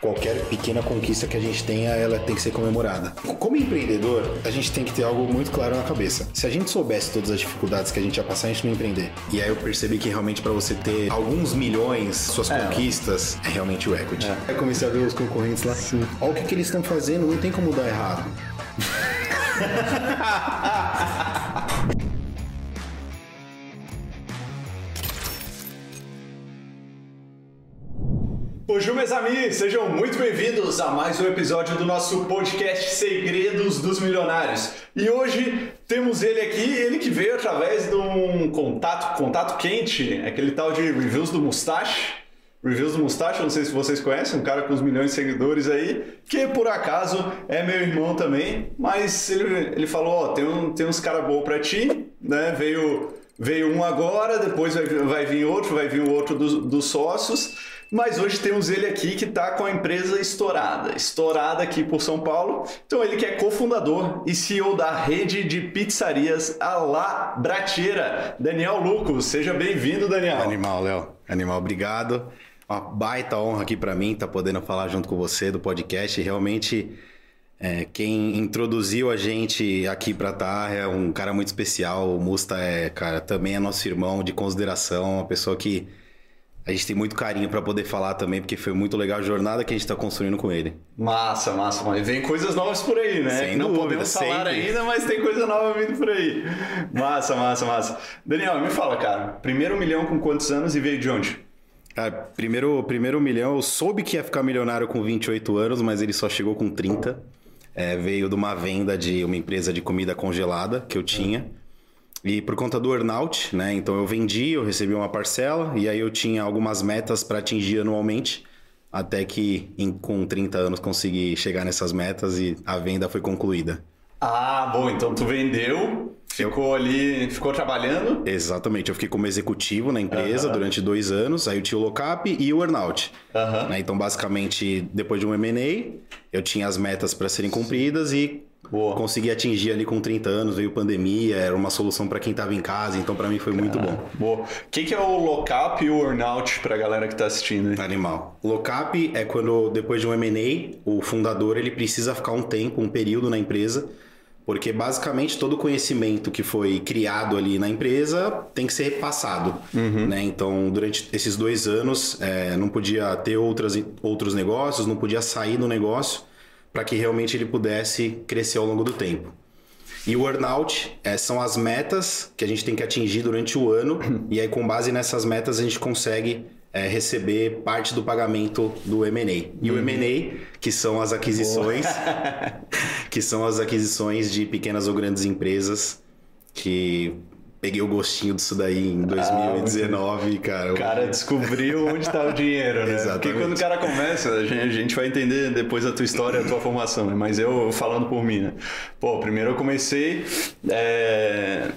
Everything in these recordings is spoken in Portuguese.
qualquer pequena conquista que a gente tenha, ela tem que ser comemorada. Como empreendedor, a gente tem que ter algo muito claro na cabeça. Se a gente soubesse todas as dificuldades que a gente ia passar, a gente não ia empreender. E aí eu percebi que realmente para você ter alguns milhões, suas é. conquistas, é realmente o equity. É. Eu comecei a ver os concorrentes lá. Sim. Olha o que, que eles estão fazendo, não tem como dar errado. Bonjour, meus amigos! Sejam muito bem-vindos a mais um episódio do nosso podcast Segredos dos Milionários. E hoje temos ele aqui, ele que veio através de um contato, contato quente, aquele tal de Reviews do Mustache. Reviews do Mustache, não sei se vocês conhecem, um cara com uns milhões de seguidores aí, que por acaso é meu irmão também, mas ele, ele falou, ó, oh, tem, um, tem uns caras bons pra ti, né? Veio, veio um agora, depois vai, vir outro, vai vir o outro dos, dos sócios. Mas hoje temos ele aqui que está com a empresa estourada, estourada aqui por São Paulo. Então ele que é cofundador e CEO da rede de pizzarias a La Brateira. Daniel Lucas, seja bem-vindo, Daniel. Animal, Léo. Animal, obrigado. Uma baita honra aqui para mim estar tá podendo falar junto com você do podcast. Realmente, é, quem introduziu a gente aqui para estar tá é um cara muito especial. O Musta é, cara, também é nosso irmão de consideração, uma pessoa que a gente tem muito carinho para poder falar também, porque foi muito legal a jornada que a gente está construindo com ele. Massa, massa, mano. Vem coisas novas por aí, né? Sem Não dúvida, podemos falar sempre. ainda, mas tem coisa nova vindo por aí. Massa, massa, massa. Daniel, me fala, cara. Primeiro milhão com quantos anos e veio de onde? Cara, primeiro, primeiro milhão, eu soube que ia ficar milionário com 28 anos, mas ele só chegou com 30. É, veio de uma venda de uma empresa de comida congelada que eu tinha. E por conta do earnout, né? Então eu vendi, eu recebi uma parcela e aí eu tinha algumas metas para atingir anualmente, até que em, com 30 anos consegui chegar nessas metas e a venda foi concluída. Ah, bom, então tu vendeu, ficou ali, ficou trabalhando? Exatamente, eu fiquei como executivo na empresa durante dois anos, aí eu tinha o lockup e o earnout. Né? Então, basicamente, depois de um M&A, eu tinha as metas para serem cumpridas e Boa. Consegui atingir ali com 30 anos, veio pandemia, era uma solução para quem estava em casa, então para mim foi muito bom. Boa. O que, que, é o lockup e o earnout para a galera que está assistindo? Aí? Animal. Lockup é quando depois de um M&A, o fundador ele precisa ficar um tempo, um período na empresa, porque basicamente todo o conhecimento que foi criado ali na empresa tem que ser repassado. Uhum. Né? Então, durante esses dois anos, é, não podia ter outras, outros negócios, não podia sair do negócio para que realmente ele pudesse crescer ao longo do tempo. E o earnout é, são as metas que a gente tem que atingir durante o ano, e aí, com base nessas metas, a gente consegue é, receber parte do pagamento do M&A. E uhum. o M&A, que são as aquisições, que são as aquisições de pequenas ou grandes empresas que peguei o gostinho disso daí em 2019, ah, cara. O cara descobriu onde está o dinheiro, né? Exatamente. Porque quando o cara começa, a gente, vai entender depois a tua história, a tua formação, né? Mas eu falando por mim, né? Pô, primeiro eu comecei. É...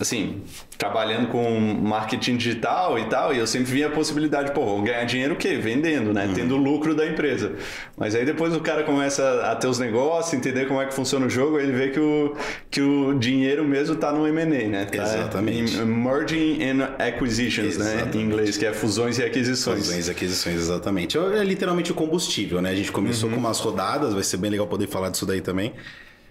Assim, trabalhando com marketing digital e tal, e eu sempre via a possibilidade, pô, ganhar dinheiro o quê? Vendendo, né? Uhum. Tendo lucro da empresa. Mas aí depois o cara começa a ter os negócios, entender como é que funciona o jogo, ele vê que o, que o dinheiro mesmo tá no M&A, né? Tá Exatamente. Em merging and acquisitions, exatamente. né? Em inglês, que é fusões e aquisições. Fusões e aquisições, exatamente. É literalmente o combustível, né? A gente começou uhum. com umas rodadas, vai ser bem legal poder falar disso daí também.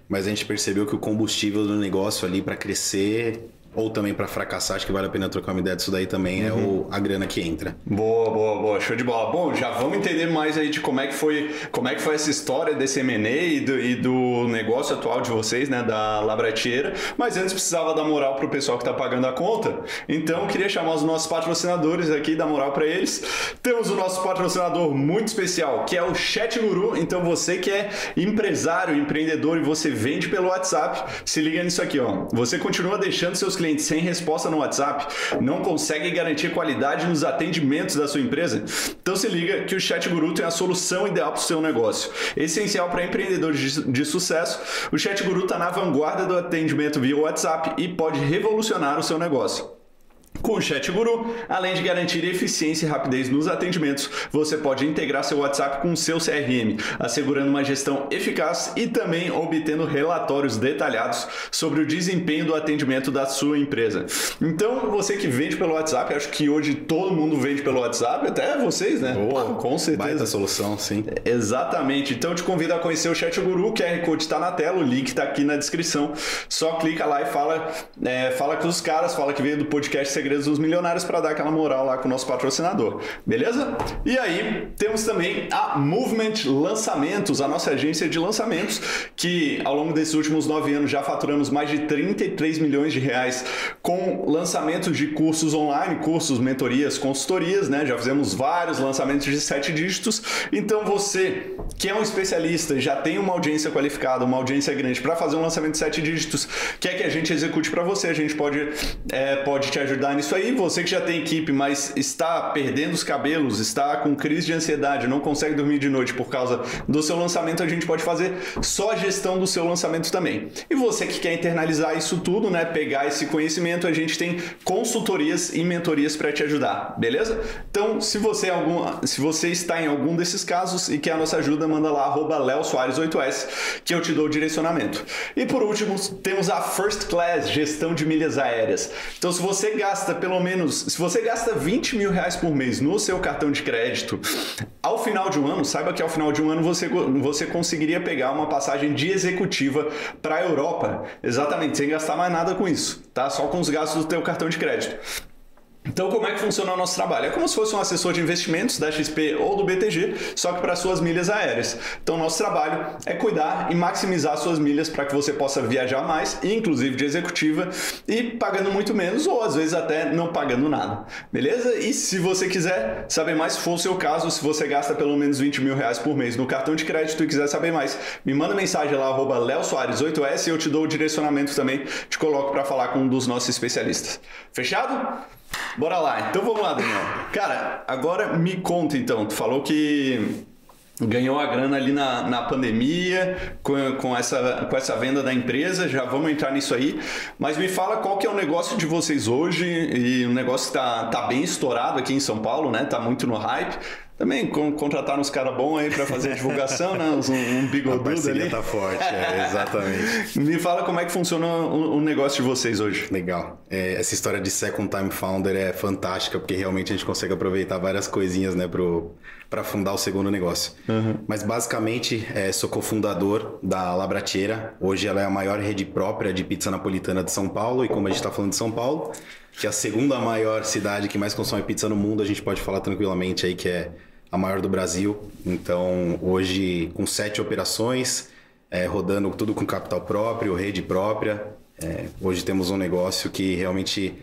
Mas a gente percebeu que o combustível do negócio ali para crescer ou também para fracassar, acho que vale a pena trocar uma ideia disso daí também, uhum. é o, a grana que entra. Boa, boa, boa, show de bola. Bom, já vamos entender mais aí de como é que foi, como é que foi essa história desse M&A e do, e do negócio atual de vocês, né, da Labratiera, mas antes precisava dar moral pro pessoal que tá pagando a conta, então queria chamar os nossos patrocinadores aqui, dar moral para eles. Temos o nosso patrocinador muito especial, que é o Chat Guru, então você que é empresário, empreendedor e você vende pelo WhatsApp, se liga nisso aqui, ó. Você continua deixando seus clientes sem resposta no WhatsApp, não consegue garantir qualidade nos atendimentos da sua empresa? Então se liga que o Chat Guru tem a solução ideal para o seu negócio. Essencial para empreendedores de, de sucesso, o Chat Guru está na vanguarda do atendimento via WhatsApp e pode revolucionar o seu negócio. Com o Chat Guru, além de garantir eficiência e rapidez nos atendimentos, você pode integrar seu WhatsApp com o seu CRM, assegurando uma gestão eficaz e também obtendo relatórios detalhados sobre o desempenho do atendimento da sua empresa. Então, você que vende pelo WhatsApp, acho que hoje todo mundo vende pelo WhatsApp, até vocês, né? Boa, com certeza. Baita solução, sim. Exatamente. Então, te convido a conhecer o Chat Guru, o QR Code está na tela, o link está aqui na descrição. Só clica lá e fala, é, fala com os caras, fala que veio do podcast Segredos dos Milionários para dar aquela moral lá com o nosso patrocinador, beleza? E aí temos também a Movement Lançamentos, a nossa agência de lançamentos, que ao longo desses últimos nove anos já faturamos mais de 33 milhões de reais com lançamentos de cursos online, cursos, mentorias, consultorias, né? Já fizemos vários lançamentos de sete dígitos. Então você que é um especialista, já tem uma audiência qualificada, uma audiência grande para fazer um lançamento de sete dígitos, quer que a gente execute para você, a gente pode, é, pode te ajudar nisso aí. Você que já tem equipe, mas está perdendo os cabelos, está com crise de ansiedade, não consegue dormir de noite por causa do seu lançamento, a gente pode fazer só a gestão do seu lançamento também. E você que quer internalizar isso tudo, né, pegar esse conhecimento, a gente tem consultorias e mentorias para te ajudar, beleza? Então, se você, é algum, se você está em algum desses casos e quer a nossa ajuda, manda lá, arroba Soares8S, que eu te dou o direcionamento. E por último, temos a First Class, gestão de milhas aéreas. Então, se você gasta pelo menos, se você gasta 20 mil reais por mês no seu cartão de crédito, ao final de um ano, saiba que ao final de um ano você, você conseguiria pegar uma passagem de executiva para a Europa. Exatamente, sem gastar mais nada com isso, tá? Só com os gastos do teu cartão de crédito. Então, como é que funciona o nosso trabalho? É como se fosse um assessor de investimentos da XP ou do BTG, só que para suas milhas aéreas. Então, nosso trabalho é cuidar e maximizar suas milhas para que você possa viajar mais, inclusive de executiva, e pagando muito menos ou às vezes até não pagando nada. Beleza? E se você quiser saber mais, se for o seu caso, se você gasta pelo menos 20 mil reais por mês no cartão de crédito e quiser saber mais, me manda mensagem lá, arroba 8S e eu te dou o direcionamento também, te coloco para falar com um dos nossos especialistas. Fechado? Bora lá. Então vamos lá, Daniel. Cara, agora me conta então. Tu falou que ganhou a grana ali na, na pandemia com, com, essa, com essa venda da empresa, já vamos entrar nisso aí, mas me fala qual que é o negócio de vocês hoje e o negócio que tá, tá bem estourado aqui em São Paulo, né? Tá muito no hype. Também contratar uns caras bons aí para fazer a divulgação, né? Um, um bigodudo ali. tá forte, é, exatamente. Me fala como é que funciona o, o negócio de vocês hoje. Legal. É, essa história de Second Time Founder é fantástica, porque realmente a gente consegue aproveitar várias coisinhas, né, para fundar o segundo negócio. Uhum. Mas basicamente, é, sou cofundador da Labratiera. Hoje ela é a maior rede própria de pizza napolitana de São Paulo, e como a gente está falando de São Paulo, que é a segunda maior cidade que mais consome pizza no mundo, a gente pode falar tranquilamente aí que é a maior do Brasil. Então, hoje, com sete operações, é, rodando tudo com capital próprio, rede própria. É, hoje temos um negócio que realmente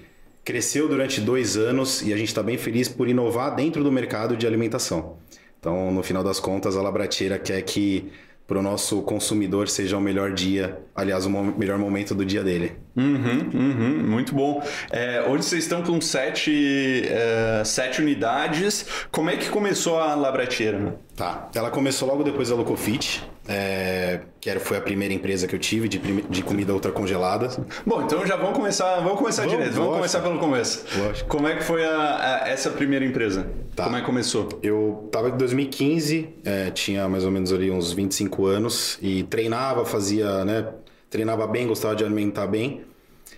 cresceu durante dois anos e a gente está bem feliz por inovar dentro do mercado de alimentação. Então, no final das contas, a Labrateira quer que para o nosso consumidor seja o melhor dia, aliás, o melhor momento do dia dele. Uhum, uhum, muito bom. É, hoje vocês estão com sete, é, sete unidades. Como é que começou a Labrateira? Tá. Ela começou logo depois da Locofit, é, que era, foi a primeira empresa que eu tive de, de comida ultracongelada. Bom, então já vamos começar, vamos começar vamos, direto, vamos começar pelo começo. Lógico. Como é que foi a, a, essa primeira empresa? Tá. Como é que começou? Eu estava em 2015, é, tinha mais ou menos ali uns 25 anos e treinava, fazia, né, treinava bem, gostava de alimentar bem.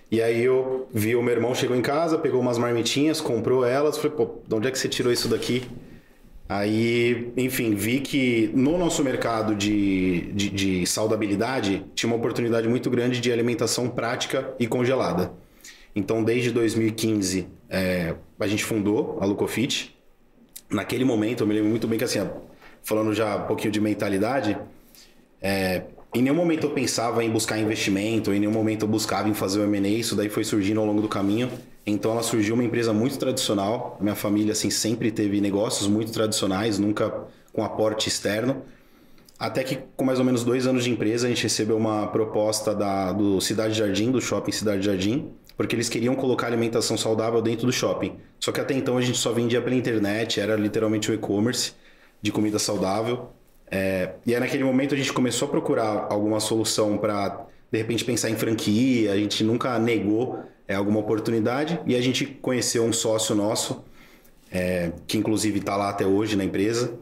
E aí eu vi o meu irmão chegou em casa, pegou umas marmitinhas, comprou elas, falei, pô, de onde é que você tirou isso daqui? Aí, enfim, vi que no nosso mercado de, de, de, saudabilidade tinha uma oportunidade muito grande de alimentação prática e congelada. Então, desde 2015, é, a gente fundou a Lucofit. Naquele momento, eu me lembro muito bem que, assim, falando já um pouquinho de mentalidade, é, em nenhum momento eu pensava em buscar investimento, em nenhum momento eu buscava em fazer o M&A, isso daí foi surgindo ao longo do caminho. Então ela surgiu uma empresa muito tradicional. Minha família assim sempre teve negócios muito tradicionais, nunca com aporte externo. Até que com mais ou menos dois anos de empresa a gente recebeu uma proposta da, do Cidade Jardim, do shopping Cidade Jardim, porque eles queriam colocar alimentação saudável dentro do shopping. Só que até então a gente só vendia pela internet, era literalmente o e-commerce de comida saudável. É, e aí naquele momento a gente começou a procurar alguma solução para de repente pensar em franquia. A gente nunca negou é, alguma oportunidade. E a gente conheceu um sócio nosso, é, que inclusive está lá até hoje na empresa.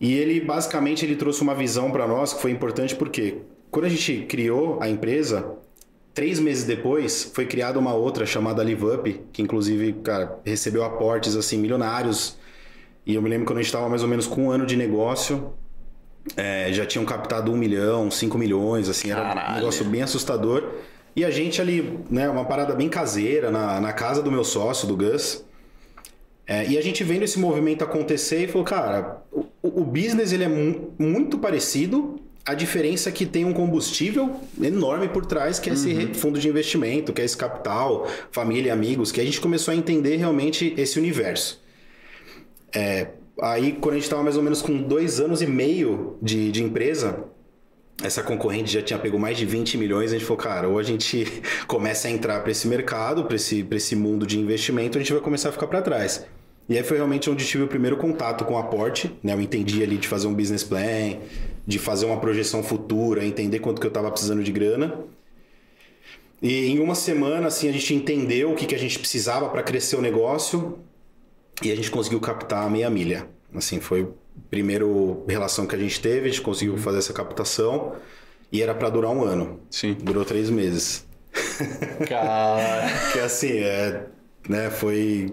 E ele basicamente ele trouxe uma visão para nós que foi importante porque quando a gente criou a empresa, três meses depois foi criada uma outra chamada LiveUp, que inclusive cara, recebeu aportes assim milionários. E eu me lembro quando a gente estava mais ou menos com um ano de negócio, é, já tinham captado um milhão, cinco milhões, assim, era Caralho. um negócio bem assustador. E a gente ali, né, uma parada bem caseira, na, na casa do meu sócio, do Gus. É, e a gente vendo esse movimento acontecer e falou, cara, o, o business ele é mu- muito parecido, a diferença é que tem um combustível enorme por trás, que é esse re- fundo de investimento, que é esse capital, família, amigos, que a gente começou a entender realmente esse universo. É, aí, quando a gente estava mais ou menos com dois anos e meio de, de empresa, essa concorrente já tinha pego mais de 20 milhões, a gente falou, cara, ou a gente começa a entrar para esse mercado, para esse, esse mundo de investimento, a gente vai começar a ficar para trás. E aí foi realmente onde tive o primeiro contato com o aporte, né? Eu entendi ali de fazer um business plan, de fazer uma projeção futura, entender quanto que eu estava precisando de grana. E em uma semana, assim, a gente entendeu o que, que a gente precisava para crescer o negócio e a gente conseguiu captar a meia milha. Assim, foi a primeira relação que a gente teve, a gente conseguiu fazer essa captação e era para durar um ano. Sim. Durou três meses. Cara. Que assim, é, né, foi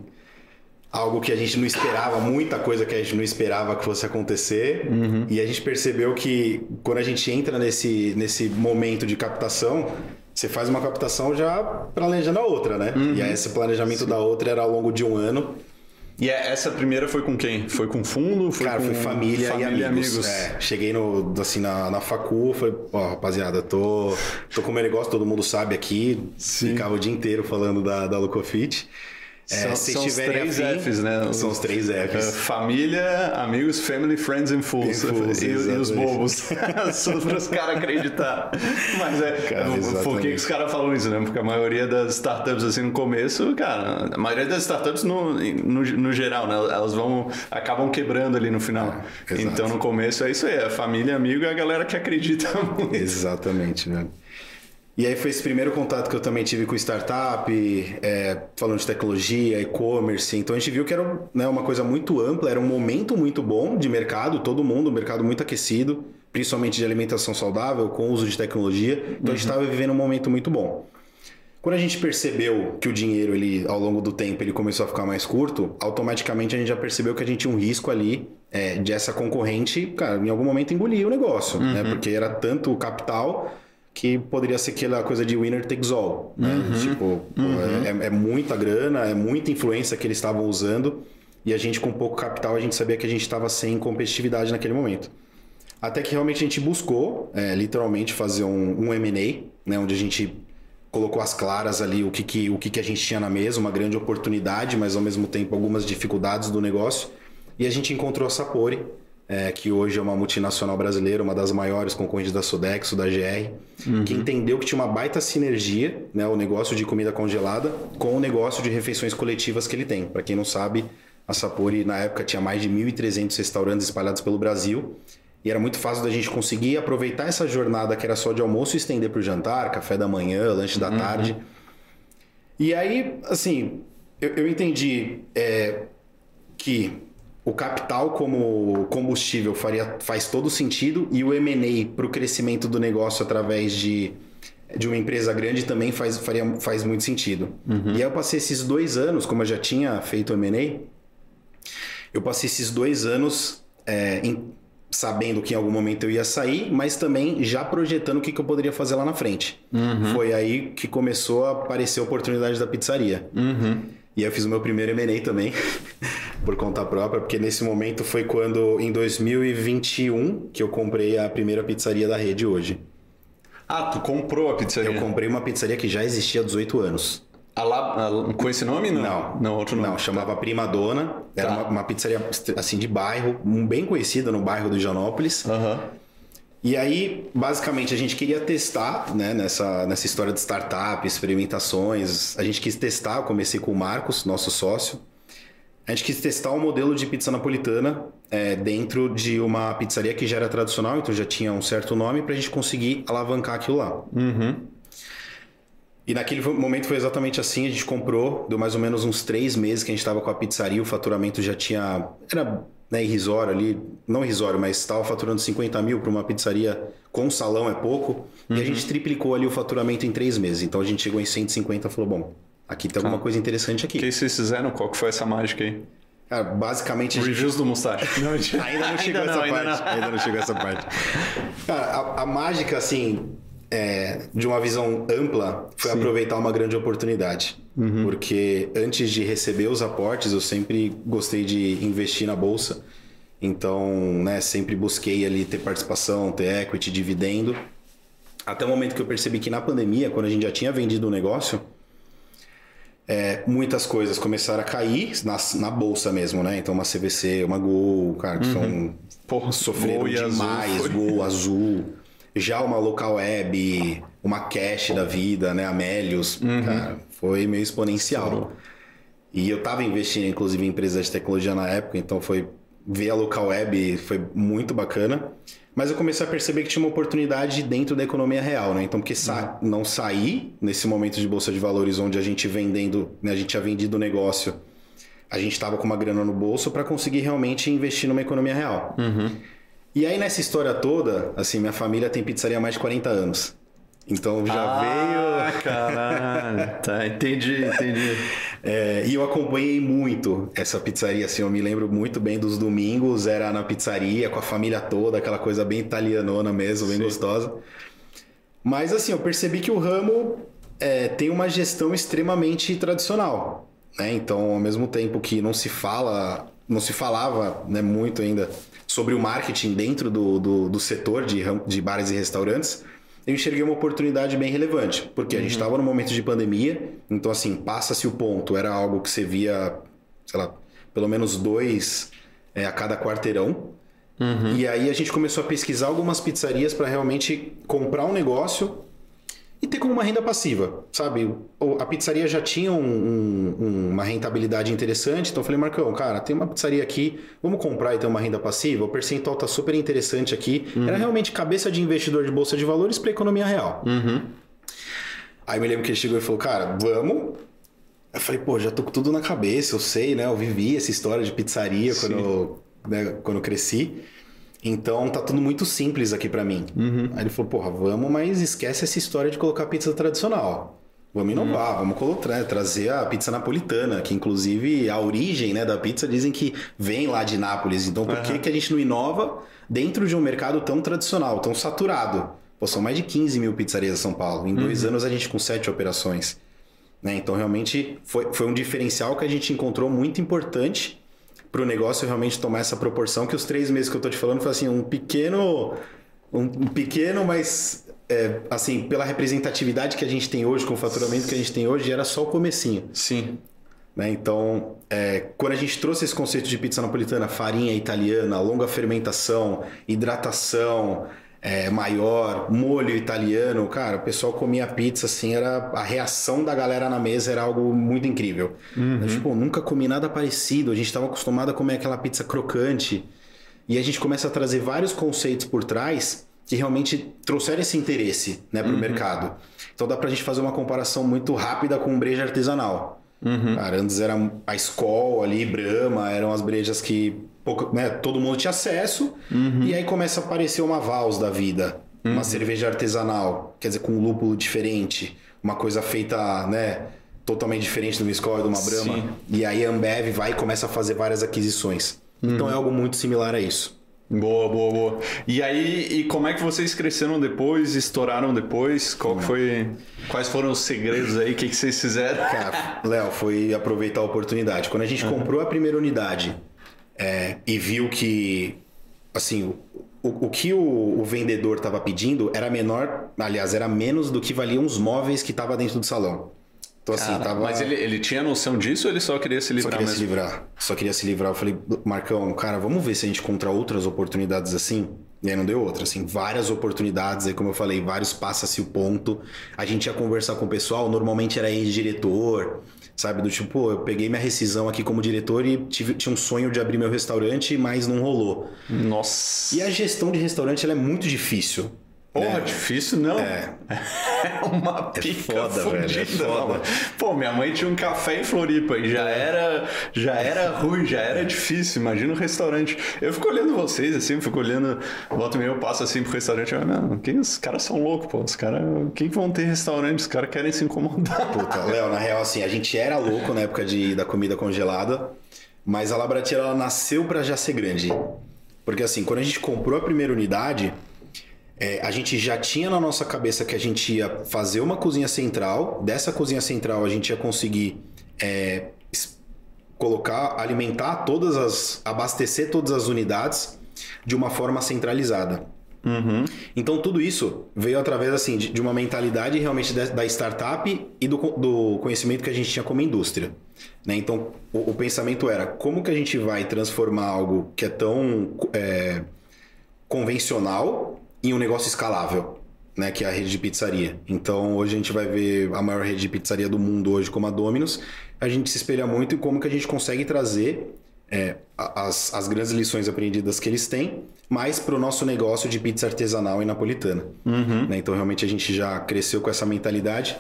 algo que a gente não esperava, muita coisa que a gente não esperava que fosse acontecer. E a gente percebeu que quando a gente entra nesse, nesse momento de captação, você faz uma captação já planejando a outra, né? E aí esse planejamento da outra era ao longo de um ano. E é- essa primeira foi com quem? Foi com fundo? Foi Cara, com foi família, e amigos. É, cheguei no, assim, na, na facu, falei, ó, rapaziada, tô, tô com meu negócio, todo mundo sabe aqui. Sim. Ficava o dia inteiro falando da, da Lucofit. É, São, se são os três afim- Fs, né? São os três É, Fs. família, amigos, family, friends and fools. And fools, e, e os bobos. Só para os caras acreditar. Mas é. Cara, por que, que os caras falam isso, né? Porque a maioria das startups, assim, no começo, cara, a maioria das startups, no, no, no geral, né? Elas vão. acabam quebrando ali no final. É, então, no começo é isso aí: é família, amigo e a galera que acredita muito. Exatamente, velho. E aí foi esse primeiro contato que eu também tive com startup, é, falando de tecnologia, e-commerce. Então a gente viu que era né, uma coisa muito ampla, era um momento muito bom de mercado, todo mundo, um mercado muito aquecido, principalmente de alimentação saudável, com uso de tecnologia. Então a gente estava vivendo um momento muito bom. Quando a gente percebeu que o dinheiro, ele, ao longo do tempo, ele começou a ficar mais curto, automaticamente a gente já percebeu que a gente tinha um risco ali é, de essa concorrente, cara, em algum momento engolir o negócio, né? Porque era tanto capital que poderia ser aquela coisa de winner takes all, né? Tipo, pô, é, é muita grana, é muita influência que eles estavam usando e a gente com pouco capital, a gente sabia que a gente estava sem competitividade naquele momento. Até que realmente a gente buscou, é, literalmente, fazer um, um M&A, né? Onde a gente colocou as claras ali o que, que, o que, que a gente tinha na mesa, uma grande oportunidade, mas ao mesmo tempo algumas dificuldades do negócio. E a gente encontrou a Sapori, é, que hoje é uma multinacional brasileira, uma das maiores concorrentes da Sodexo, da GR, que entendeu que tinha uma baita sinergia, né, o negócio de comida congelada, com o negócio de refeições coletivas que ele tem. Para quem não sabe, a Sapori na época tinha mais de 1.300 restaurantes espalhados pelo Brasil. E era muito fácil da gente conseguir aproveitar essa jornada que era só de almoço e estender para o jantar, café da manhã, lanche da tarde. E aí, assim, eu, eu entendi é, que o capital como combustível faria, faz todo sentido e o M&A para o crescimento do negócio através de, de uma empresa grande também faz, faria, faz muito sentido. E aí eu passei esses dois anos, como eu já tinha feito o M&A, eu passei esses dois anos é, em- sabendo que em algum momento eu ia sair, mas também já projetando o que, que eu poderia fazer lá na frente. Foi aí que começou a aparecer a oportunidade da pizzaria. E aí eu fiz o meu primeiro M&A também, por conta própria, porque nesse momento foi quando, em 2021, que eu comprei a primeira pizzaria da rede hoje. Ah, tu comprou a pizzaria? Eu comprei uma pizzaria que já existia há 18 anos. A com esse nome? Não. Não, Não, outro nome. Não, chamava Prima Dona. Era Tá. uma, uma pizzaria assim de bairro, bem conhecida no bairro do Higienópolis. Aham. E aí, basicamente, a gente queria testar, né, nessa, nessa história de startup, experimentações. A gente quis testar, eu comecei com o Marcos, nosso sócio. A gente quis testar um modelo de pizza napolitana é, dentro de uma pizzaria que já era tradicional, então já tinha um certo nome, para a gente conseguir alavancar aquilo lá. E naquele momento foi exatamente assim, a gente comprou, deu mais ou menos uns três meses que a gente estava com a pizzaria, o faturamento já tinha, era né, irrisório ali, não irrisório, mas estava faturando 50 mil para uma pizzaria com salão é pouco, uhum. e a uhum. gente triplicou ali o faturamento em três meses, então a gente chegou em 150 e falou, bom, aqui tem alguma tá. coisa interessante aqui. O que vocês fizeram? Qual que foi essa mágica aí? Cara, basicamente. Reviews gente... do Mustache. Não, ainda não chegou ainda essa não, parte. Ainda não. ainda não chegou essa parte. Cara, a, a mágica, assim, é, de uma visão ampla, foi Sim. aproveitar uma grande oportunidade. Uhum. Porque antes de receber os aportes, eu sempre gostei de investir na bolsa. Então, né, sempre busquei ali ter participação, ter equity, dividendo. Até o momento que eu percebi que na pandemia, quando a gente já tinha vendido o um negócio, é, muitas coisas começaram a cair na, na bolsa mesmo, né? Então, uma CVC, uma Gol, cara, que uhum. são. Porra, sofreram demais, azul, Gol, Azul. Já uma local web, uma cache da vida, né? Amélios, uhum. cara, foi meio exponencial. E eu estava investindo, inclusive, em empresas de tecnologia na época, então foi ver a local web foi muito bacana. Mas eu comecei a perceber que tinha uma oportunidade dentro da economia real, né? Então, porque sa uhum. não sair nesse momento de bolsa de valores onde a gente vendendo, né? a gente tinha vendido o negócio, a gente estava com uma grana no bolso para conseguir realmente investir numa economia real. Uhum. E aí nessa história toda, assim, minha família tem pizzaria há mais de 40 anos. Então já ah, veio. Ah, caralho. tá, entendi, entendi. É, e eu acompanhei muito essa pizzaria, assim, eu me lembro muito bem dos domingos, era na pizzaria com a família toda, aquela coisa bem italianona mesmo, bem Sim. gostosa. Mas assim, eu percebi que o ramo é, tem uma gestão extremamente tradicional. Né? Então, ao mesmo tempo que não se fala, não se falava né, muito ainda sobre o marketing dentro do, do, do setor de, de bares e restaurantes, eu enxerguei uma oportunidade bem relevante, porque a gente estava uhum. no momento de pandemia, então assim, passa-se o ponto, era algo que você via, sei lá, pelo menos dois é, a cada quarteirão. Uhum. E aí a gente começou a pesquisar algumas pizzarias para realmente comprar um negócio e ter como uma renda passiva, sabe? A pizzaria já tinha um, um, uma rentabilidade interessante, então eu falei, Marcão, cara, tem uma pizzaria aqui, vamos comprar e ter uma renda passiva? O percentual tá super interessante aqui. Uhum. Era realmente cabeça de investidor de bolsa de valores para economia real. Uhum. Aí me lembro que ele chegou e falou, cara, vamos. Eu falei, pô, já tô com tudo na cabeça, eu sei, né? Eu vivi essa história de pizzaria quando, né, quando cresci. Então tá tudo muito simples aqui para mim. Uhum. Aí ele falou, porra, vamos, mas esquece essa história de colocar pizza tradicional. Vamos inovar, uhum. vamos colocar, trazer a pizza napolitana, que inclusive a origem né, da pizza dizem que vem lá de Nápoles. Então por uhum. que, que a gente não inova dentro de um mercado tão tradicional, tão saturado? Pô, são mais de 15 mil pizzarias em São Paulo. Em dois uhum. anos a gente com sete operações. Né? Então realmente foi, foi um diferencial que a gente encontrou muito importante para o negócio realmente tomar essa proporção, que os três meses que eu estou te falando foi assim, um pequeno, um pequeno, mas é, assim, pela representatividade que a gente tem hoje, com o faturamento que a gente tem hoje, era só o comecinho. Sim. Né? Então, é, quando a gente trouxe esse conceito de pizza napolitana, farinha italiana, longa fermentação, hidratação, é, maior, molho italiano, cara, o pessoal comia pizza assim, era a reação da galera na mesa era algo muito incrível. Uhum. tipo, nunca comi nada parecido, a gente estava acostumado a comer aquela pizza crocante. E a gente começa a trazer vários conceitos por trás que realmente trouxeram esse interesse né, para o uhum. mercado. Então dá para a gente fazer uma comparação muito rápida com breja artesanal. Uhum. Cara, antes era a Skol ali, Brahma, eram as brejas que pouca, né, todo mundo tinha acesso, uhum. e aí começa a aparecer uma Vals da vida, uhum. uma cerveja artesanal, quer dizer, com um lúpulo diferente, uma coisa feita, né, totalmente diferente de uma Skol e de uma Brahma. Sim. E aí a Ambev vai e começa a fazer várias aquisições. Uhum. Então é algo muito similar a isso. Boa, boa, boa. E aí, e como é que vocês cresceram depois, estouraram depois? Qual foi, quais foram os segredos aí? O que, que vocês fizeram? Cara, Léo, foi aproveitar a oportunidade. Quando a gente uhum. comprou a primeira unidade, é, e viu que, assim, o, o que o, o vendedor estava pedindo era menor, aliás, era menos do que valiam os móveis que estava dentro do salão. Então, assim, Cara, tava... Mas ele, ele tinha noção disso ou ele só queria se livrar Só queria mesmo? se livrar. Só queria se livrar. Eu falei, Marcão, cara, vamos ver se a gente encontra outras oportunidades assim? E aí não deu outra, assim, várias oportunidades, aí como eu falei, vários passa-se o ponto. A gente ia conversar com o pessoal, normalmente era ex-diretor, Sabe? Do tipo, eu peguei minha rescisão aqui como diretor e tive, tinha um sonho de abrir meu restaurante, mas não rolou. Nossa. E a gestão de restaurante ela é muito difícil. Porra, difícil não. É. É uma pica foda, velho, é foda. Pô, minha mãe tinha um café em Floripa e já era, já era ruim, já era difícil. Imagina o restaurante. Eu fico olhando vocês, assim, eu fico olhando, volta meia eu passo assim pro restaurante e eu, não, que os caras são loucos, pô. Os caras, quem que vão ter restaurante? Os caras querem se incomodar. Puta, Léo, na real, assim, a gente era louco na época de, da comida congelada, mas a Labratiera ela nasceu pra já ser grande. Porque assim, quando a gente comprou a primeira unidade, é, a gente já tinha na nossa cabeça que a gente ia fazer uma cozinha central. Dessa cozinha central a gente ia conseguir é, colocar, alimentar todas as. abastecer todas as unidades de uma forma centralizada. Então tudo isso veio através assim de, de uma mentalidade realmente da, da startup e do, do conhecimento que a gente tinha como indústria. né? Então o, o pensamento era como que a gente vai transformar algo que é tão é, convencional em um negócio escalável, né? Que é a rede de pizzaria. Então hoje a gente vai ver a maior rede de pizzaria do mundo hoje como a Domino's. A gente se espelha muito em como que a gente consegue trazer é, as, as grandes lições aprendidas que eles têm, mais para o nosso negócio de pizza artesanal e napolitana. né? Então realmente a gente já cresceu com essa mentalidade.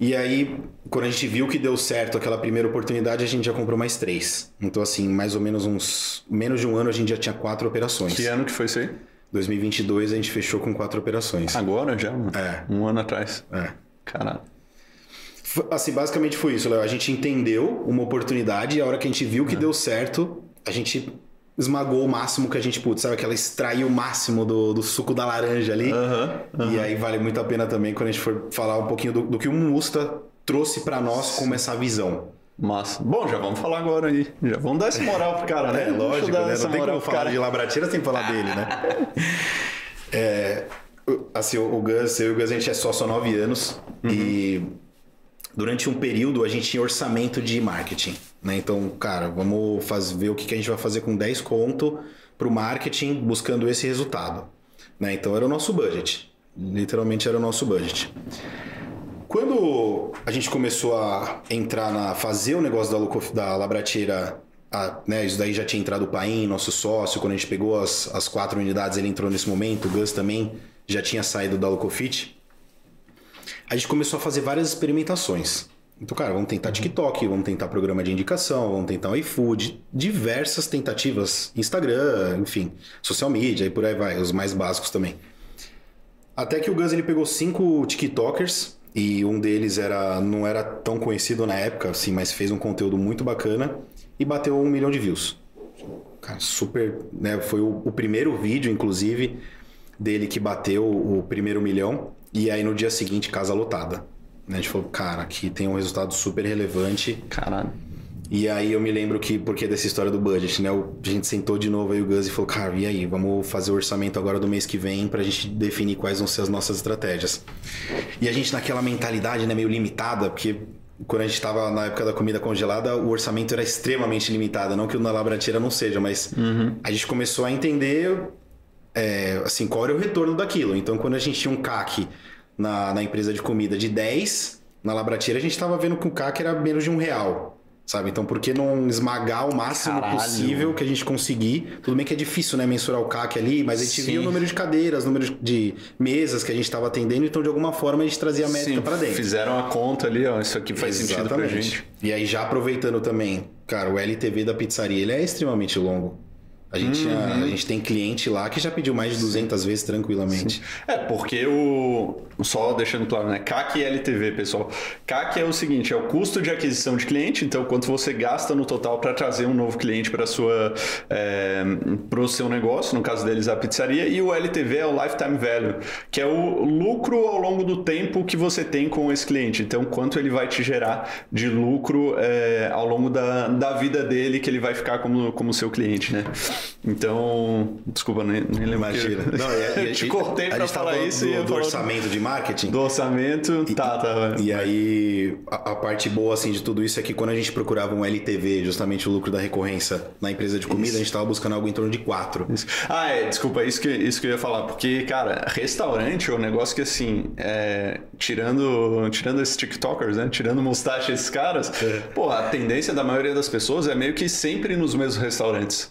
E aí, quando a gente viu que deu certo aquela primeira oportunidade, a gente já comprou mais três. Então, assim, mais ou menos uns. Menos de um ano a gente já tinha quatro operações. Que ano que foi isso aí? 2022 a gente fechou com quatro operações. Agora já? É. Um ano atrás. É. Caralho. Assim, basicamente foi isso, Léo. A gente entendeu uma oportunidade e a hora que a gente viu que deu certo, a gente esmagou o máximo que a gente pôde, sabe? Aquela extraiu o máximo do, do suco da laranja ali. Aham. E aí vale muito a pena também quando a gente for falar um pouquinho do, do que o Musta trouxe pra nós como essa visão. Massa. Bom, já vamos falar agora aí. Já vamos dar essa moral pro cara, né? É, lógico, né? Não tem como falar cara. de Labratiera sem falar dele, né? É, assim, o Gus, eu e o Gus, a gente é sócio há nove anos e durante um período a gente tinha orçamento de marketing, né? Então, cara, vamos faz, ver o que, que a gente vai fazer com 10 conto pro marketing buscando esse resultado, né? Então, era o nosso budget. Literalmente era o nosso budget. Quando a gente começou a entrar na fazer o negócio da, Luco- da Labratiera, a- né, isso daí já tinha entrado o Paim, nosso sócio, quando a gente pegou as, as quatro unidades, ele entrou nesse momento, o Gus também já tinha saído da Lucofit. A gente começou a fazer várias experimentações. Então, cara, vamos tentar TikTok, vamos tentar programa de indicação, vamos tentar o iFood, diversas tentativas, Instagram, enfim, social media e por aí vai, os mais básicos também. Até que o Gus ele pegou cinco TikTokers e um deles era não era tão conhecido na época, assim, mas fez um conteúdo muito bacana e bateu um milhão de views. Cara, super, né? Foi o, o primeiro vídeo, inclusive, dele que bateu o primeiro milhão e aí no dia seguinte casa lotada. Né? A gente falou, cara, aqui tem um resultado super relevante. Caralho. E aí eu me lembro que, porque dessa história do budget, né? A gente sentou de novo aí o Gus e falou, cara, e aí, vamos fazer o orçamento agora do mês que vem pra gente definir quais vão ser as nossas estratégias. E a gente naquela mentalidade, né, meio limitada, porque quando a gente tava na época da comida congelada, o orçamento era extremamente limitado. Não que o na Labratiera não seja, mas a gente começou a entender é, assim, qual era o retorno daquilo. Então, quando a gente tinha um CAC na, na empresa de comida de 10, na Labratiera a gente estava vendo que o CAC era menos de um real. Sabe? Então, por que não esmagar o máximo Caralho. possível que a gente conseguir? Tudo bem que é difícil, né, mensurar o CAC ali, mas a gente Sim. via o número de cadeiras, o número de mesas que a gente estava atendendo, então de alguma forma a gente trazia a métrica para dentro. fizeram a conta ali, ó. Isso aqui faz sentido pra Exatamente. gente. E aí, já aproveitando também, cara, o LTV da pizzaria, ele é extremamente longo. A gente, Uhum. tinha- a gente tem cliente lá que já pediu mais de 200 vezes tranquilamente. É, porque o. Só deixando claro, né? CAC e LTV, pessoal. CAC é o seguinte: é o custo de aquisição de cliente, então quanto você gasta no total para trazer um novo cliente para sua é, para o seu negócio, no caso deles a pizzaria, e o LTV é o lifetime value, que é o lucro ao longo do tempo que você tem com esse cliente. Então, quanto ele vai te gerar de lucro é, ao longo da, da vida dele que ele vai ficar como, como seu cliente, né? Então, desculpa, nem, nem lembro. Imagina. que- Não, e- e- eu te e- cortei a pra gente tava falar isso do, e do orçamento de marketing. do orçamento, tá, tá. E aí, a, a parte boa assim de tudo isso é que quando a gente procurava um LTV, justamente o lucro da recorrência na empresa de comida, a gente estava buscando algo em torno de 4. Isso. Ah, é, desculpa, isso que, isso que eu ia falar, porque, cara, restaurante é um negócio que, assim, é, tirando, tirando esses TikTokers, né, tirando mustache esses caras, É. pô, a tendência da maioria das pessoas é meio que sempre nos mesmos restaurantes.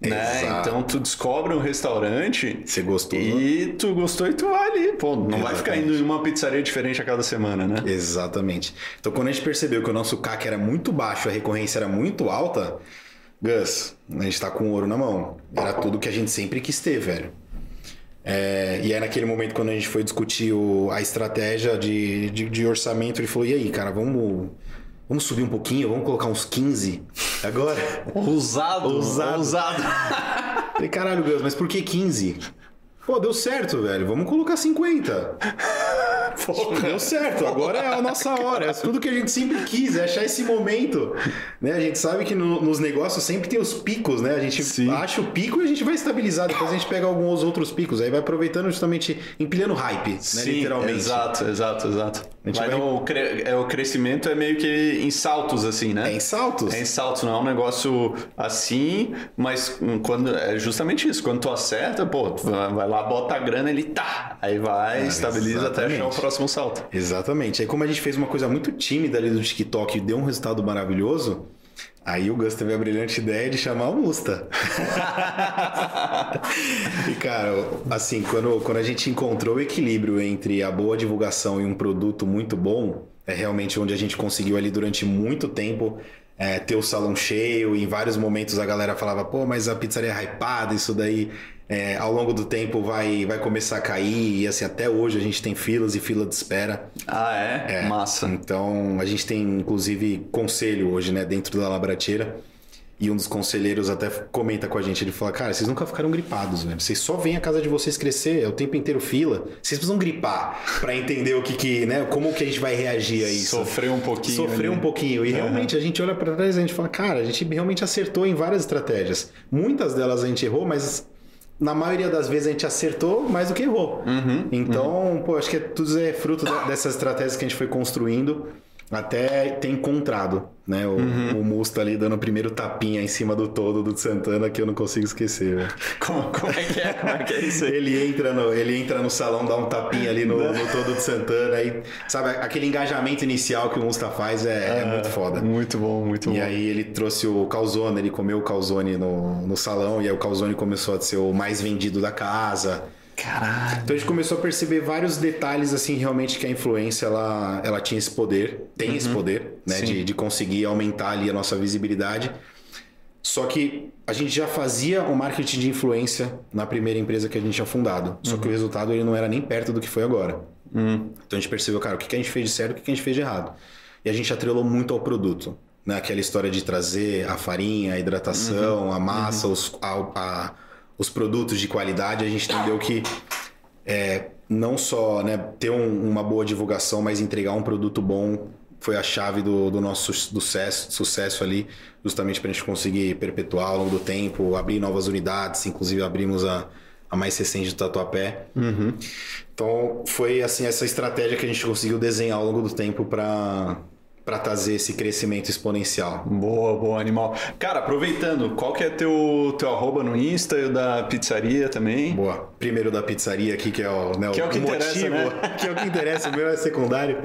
Né? Exato. Então tu descobre um restaurante Você gostou? e tu gostou e tu vai ali, pô, não vai ficar Exatamente. indo em uma pizzaria diferente a cada semana, né? Exatamente. Então, quando a gente percebeu que o nosso CAC era muito baixo, a recorrência era muito alta, Gus, a gente tá com ouro na mão. Era tudo que a gente sempre quis ter, velho. É, e aí, naquele momento, quando a gente foi discutir o- a estratégia de, de, de orçamento, ele falou: e aí, cara, vamos, vamos subir um pouquinho, vamos colocar uns 15 agora? Ousado, Ousado. ousado. Falei, caralho, Gus, mas por que 15? Pô, deu certo, velho. Vamos colocar 50. Deu certo, agora é a nossa hora. É tudo que a gente sempre quis, é achar esse momento. Né? A gente sabe que no- nos negócios sempre tem os picos, né? A gente Sim. acha o pico e a gente vai estabilizar. Depois a gente pega alguns outros picos. Aí vai aproveitando justamente, empilhando hype, né? Sim, Literalmente. exato, exato, exato. Vai vai- no é, o crescimento é meio que em saltos, assim, né? É em saltos. É em saltos, não é um negócio assim, mas hum, quando é justamente isso. Quando tu acerta, pô, tu vai lá, bota a grana, ele tá. Aí vai, É, estabiliza até achar o exatamente. próximo salto. Exatamente. Aí como a gente fez uma coisa muito tímida ali do TikTok e deu um resultado maravilhoso, aí o Gus teve a brilhante ideia de chamar o Musta. e cara, assim, quando, quando a gente encontrou o equilíbrio entre a boa divulgação e um produto muito bom, é realmente onde a gente conseguiu ali durante muito tempo é, ter o salão cheio. Em vários momentos a galera falava, pô, mas a pizzaria é hypada, isso daí é, ao longo do tempo vai, vai começar a cair. E assim, até hoje a gente tem filas e fila de espera. Ah, é? Massa. Então, a gente tem, inclusive, conselho hoje, né, dentro da Labrateira. E um dos conselheiros até comenta com a gente, ele fala, cara, vocês nunca ficaram gripados, velho. Vocês só veem a casa de vocês crescer, é o tempo inteiro fila. Vocês precisam gripar pra entender o que que, né, como que a gente vai reagir a isso. Sofreu um pouquinho. Sofreu ali. um pouquinho. E realmente a gente olha pra trás e a gente fala, cara, a gente realmente acertou em várias estratégias. Muitas delas a gente errou, mas na maioria das vezes a gente acertou mais do que errou. Uhum, então, pô, acho que é, tudo é fruto dessas estratégias que a gente foi construindo até ter encontrado, né? O, Uhum. o Musta ali dando o primeiro tapinha em cima do todo do Santana que eu não consigo esquecer, velho. Como, como é que é? Como é que é isso aí? Ele entra no, ele entra no salão, dá um tapinha ali no, no todo de Santana. Aí, sabe, aquele engajamento inicial que o Musta faz é, é muito foda. Muito bom, muito E bom. aí ele trouxe o calzone, ele comeu o calzone no, no salão, e aí o calzone começou a ser o mais vendido da casa. Caralho. Então a gente começou a perceber vários detalhes, assim, realmente que a influência, ela, ela tinha esse poder, tem esse poder, né, Sim. de, de conseguir aumentar ali a nossa visibilidade. Só que a gente já fazia o marketing de influência na primeira empresa que a gente tinha fundado. Só que o resultado ele não era nem perto do que foi agora. Então a gente percebeu, cara, o que a gente fez de certo e o que a gente fez de errado. E a gente atrelou muito ao produto. Né? Aquela história de trazer a farinha, a hidratação, a massa, os, a- a- os produtos de qualidade. A gente entendeu que é, não só né, ter um- uma boa divulgação, mas entregar um produto bom foi a chave do, do nosso su- sucesso, sucesso ali, justamente para a gente conseguir perpetuar ao longo do tempo, abrir novas unidades, inclusive abrimos a, a mais recente do Tatuapé. Então foi assim essa estratégia que a gente conseguiu desenhar ao longo do tempo para para trazer esse crescimento exponencial. Boa, boa, animal. Cara, aproveitando, qual que é teu, teu arroba no Insta e o da pizzaria também? Boa. Primeiro da pizzaria aqui, que é o, né, Que é o que interessa, motivo, né? que é o que interessa, o meu é secundário.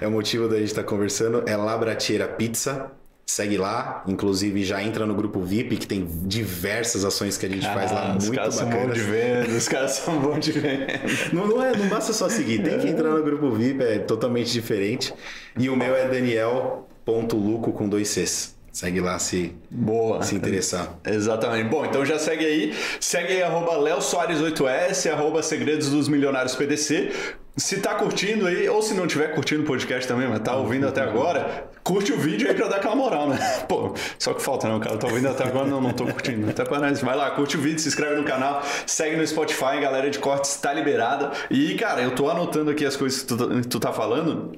É o motivo da gente estar conversando. É Labratiera Pizza. Segue lá, inclusive já entra no grupo VIP, que tem diversas ações que a gente faz lá Ah, os muito caras são bons bacanas. de venda, os caras são bons de venda. Não, não, é, não basta só seguir, tem que entrar no grupo VIP, é totalmente diferente. E o meu é Daniel.luco com dois Cs. Segue lá se, Boa. se interessar. Exatamente. Bom, então já segue aí. Segue aí, arroba Léo Soares 8S, arroba Segredos dos Milionários PDC. Se tá curtindo aí, ou se não tiver curtindo o podcast também, mas tá ouvindo até agora, curte o vídeo aí pra dar aquela moral, né? Pô, só que falta, né? O cara tá ouvindo até agora, não, não tô curtindo. Até parece. Vai lá, curte o vídeo, se inscreve no canal, segue no Spotify, galera de cortes tá liberada. E, cara, eu tô anotando aqui as coisas que tu, tá- tu tá falando.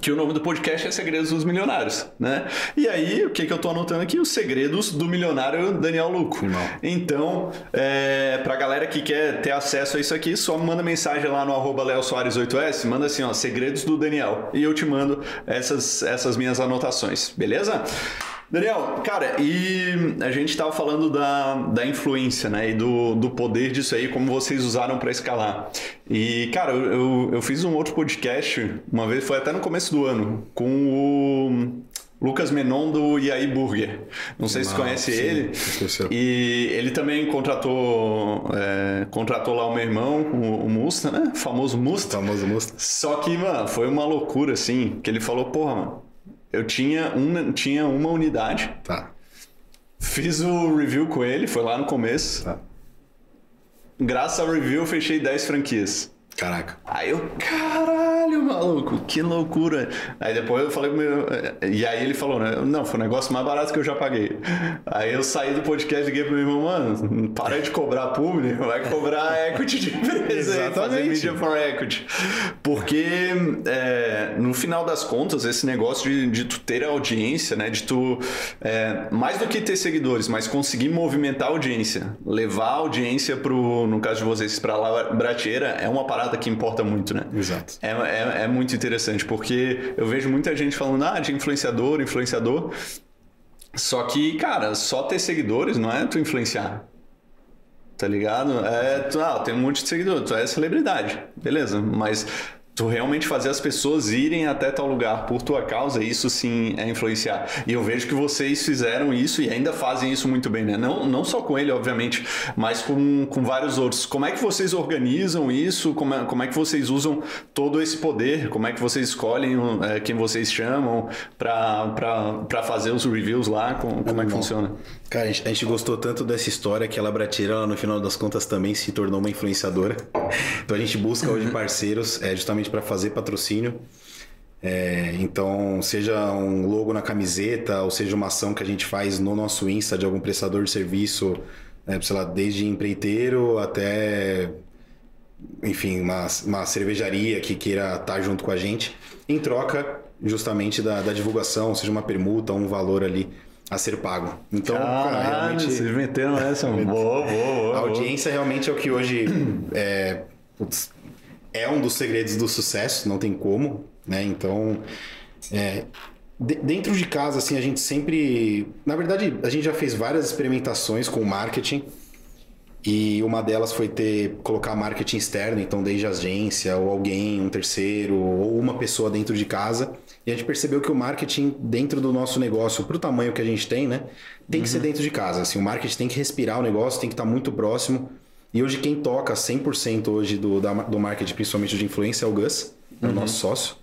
Que o nome do podcast é Segredos dos Milionários, né? E aí, o que, que eu tô anotando aqui? Os segredos do milionário Daniel Luco. Irmão. Então, é, pra galera que quer ter acesso a isso aqui, só me manda mensagem lá no arroba Soares 8S, manda assim, ó, segredos do Daniel. E eu te mando essas, essas minhas anotações, beleza? Daniel, cara, e a gente tava falando da, da influência, né? E do, do poder disso aí, como vocês usaram para escalar. E, cara, eu, eu, fiz um outro podcast, uma vez, foi até no começo do ano, com o Lucas Menon do Iai Burger. Não sei se você conhece sim, ele. conheço. E ele também contratou, é, contratou lá o meu irmão, o, o Musta, né? O famoso Musta. Famoso Musta. Só que, mano, foi uma loucura, assim, que ele falou, porra, mano, eu tinha uma, tinha uma unidade, Tá. fiz o review com ele, foi lá no começo. Tá. Graças ao review, eu fechei 10 franquias. Caraca. Aí eu, caralho, maluco, que loucura. Aí depois eu falei com meu. E aí ele falou, né? Não, foi o negócio mais barato que eu já paguei. Aí eu saí do podcast e liguei pro meu irmão, mano, para de cobrar público, vai cobrar equity de empresa, fazer media for equity. Porque é, no final das contas, esse negócio de, de tu ter audiência, né? De tu. é, mais do que ter seguidores, mas conseguir movimentar a audiência, levar a audiência pro, no caso de vocês, pra Labrateira, é uma parada que importa muito, né? Exato. É, é, é muito interessante, porque eu vejo muita gente falando, ah, de influenciador, influenciador. Só que, cara, só ter seguidores não é tu influenciar. Tá ligado? É, tu, ah, tem um monte de seguidor, tu é celebridade, beleza, mas tu realmente fazer as pessoas irem até tal lugar por tua causa, isso sim é influenciar. E eu vejo que vocês fizeram isso e ainda fazem isso muito bem, né? Não, não só com ele, obviamente, mas com, com vários outros. Como é que vocês organizam isso? Como é, como é que vocês usam todo esse poder? Como é que vocês escolhem é, quem vocês chamam para fazer os reviews lá? Como, como é que funciona? Cara, a gente, a gente gostou tanto dessa história que a Labrateira, ela, no final das contas, também se tornou uma influenciadora. Então a gente busca hoje parceiros é, justamente para fazer patrocínio. É, então, seja um logo na camiseta, ou seja uma ação que a gente faz no nosso Insta de algum prestador de serviço, né, sei lá, desde empreiteiro até, enfim, uma, uma cervejaria que queira estar junto com a gente, em troca justamente da, da divulgação, seja uma permuta, um valor ali a ser pago. Então, cara, realmente. vocês meteram essa. Boa, boa, boa. A audiência realmente é o que hoje é, putz, é um dos segredos do sucesso, não tem como, né? Então, é, de- dentro de casa, assim, a gente sempre. Na verdade, a gente já fez várias experimentações com o marketing. E uma delas foi ter colocar marketing externo, então desde a agência, ou alguém, um terceiro, ou uma pessoa dentro de casa. E a gente percebeu que o marketing dentro do nosso negócio, pro tamanho que a gente tem, né, tem que ser dentro de casa. Assim, o marketing tem que respirar o negócio, tem que estar muito próximo. E hoje quem toca 100% hoje do, da- do marketing, principalmente de influência, é o Gus, é o nosso sócio.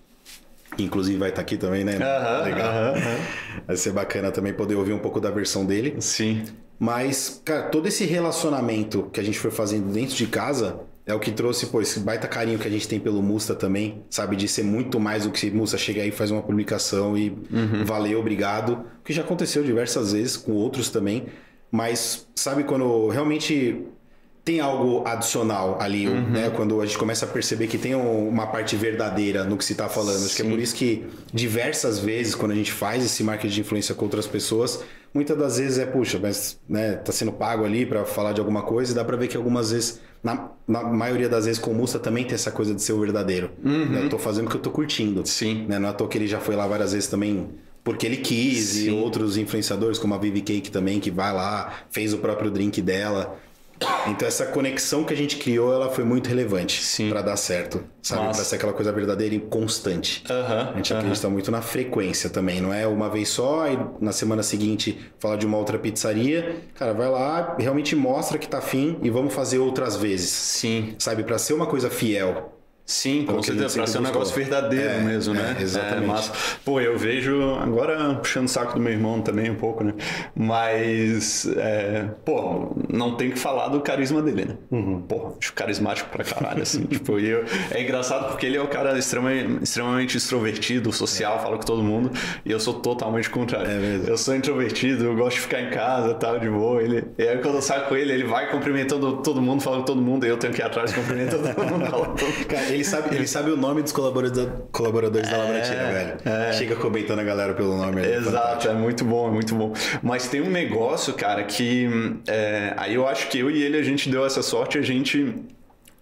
Que inclusive vai estar aqui também, né? Aham, Legal. aham. Vai ser bacana também poder ouvir um pouco da versão dele. Sim. Mas, cara, todo esse relacionamento que a gente foi fazendo dentro de casa é o que trouxe, pô, esse baita carinho que a gente tem pelo Musta também, sabe? De ser muito mais do que se Musta chega aí e faz uma publicação e valeu, obrigado. O que já aconteceu diversas vezes com outros também. Mas, sabe, quando realmente tem algo adicional ali, né? Quando a gente começa a perceber que tem um- uma parte verdadeira no que se tá falando. Acho que é por isso que diversas vezes, quando a gente faz esse marketing de influência com outras pessoas, muitas das vezes é, puxa, mas né, tá sendo pago ali para falar de alguma coisa, e dá para ver que algumas vezes, na, na maioria das vezes com o Musta também tem essa coisa de ser o verdadeiro. Né? Eu tô fazendo porque eu tô curtindo. Sim. Né? Não é à toa que ele já foi lá várias vezes também porque ele quis, e Sim. outros influenciadores, como a Vivi Cake também, que vai lá, fez o próprio drink dela. Então essa conexão que a gente criou, ela foi muito relevante para dar certo, sabe? Para ser aquela coisa verdadeira e constante. A gente aham. acredita muito na frequência também, não é uma vez só e na semana seguinte falar de uma outra pizzaria. Cara, vai lá, realmente mostra que tá afim e vamos fazer outras vezes. Sim. Sabe, para ser uma coisa fiel. Sim, com certeza, pra ser um negócio verdadeiro É, mesmo, né? é, exatamente. massa. Pô, eu vejo, agora puxando o saco do meu irmão também um pouco, né? Mas, é, pô, não tem que falar do carisma dele, né? Uhum. Pô, acho carismático pra caralho, assim. tipo, eu, é engraçado porque ele é o cara extremamente, extremamente extrovertido, social, fala com todo mundo, e eu sou totalmente contrário. É mesmo. Eu sou introvertido, eu gosto de ficar em casa, tal, de boa. Ele, e aí quando eu saio com ele, ele vai cumprimentando todo mundo, falando com todo mundo, e eu tenho que ir atrás cumprimentando todo mundo, com todo mundo. Cara, ele sabe, ele sabe o nome dos colaboradores, colaboradores da Labratina, velho. Chega comentando a galera pelo nome. ali, Exato, fantástico. é muito bom, é muito bom. Mas tem um negócio, cara, que é, aí eu acho que eu e ele a gente deu essa sorte, a gente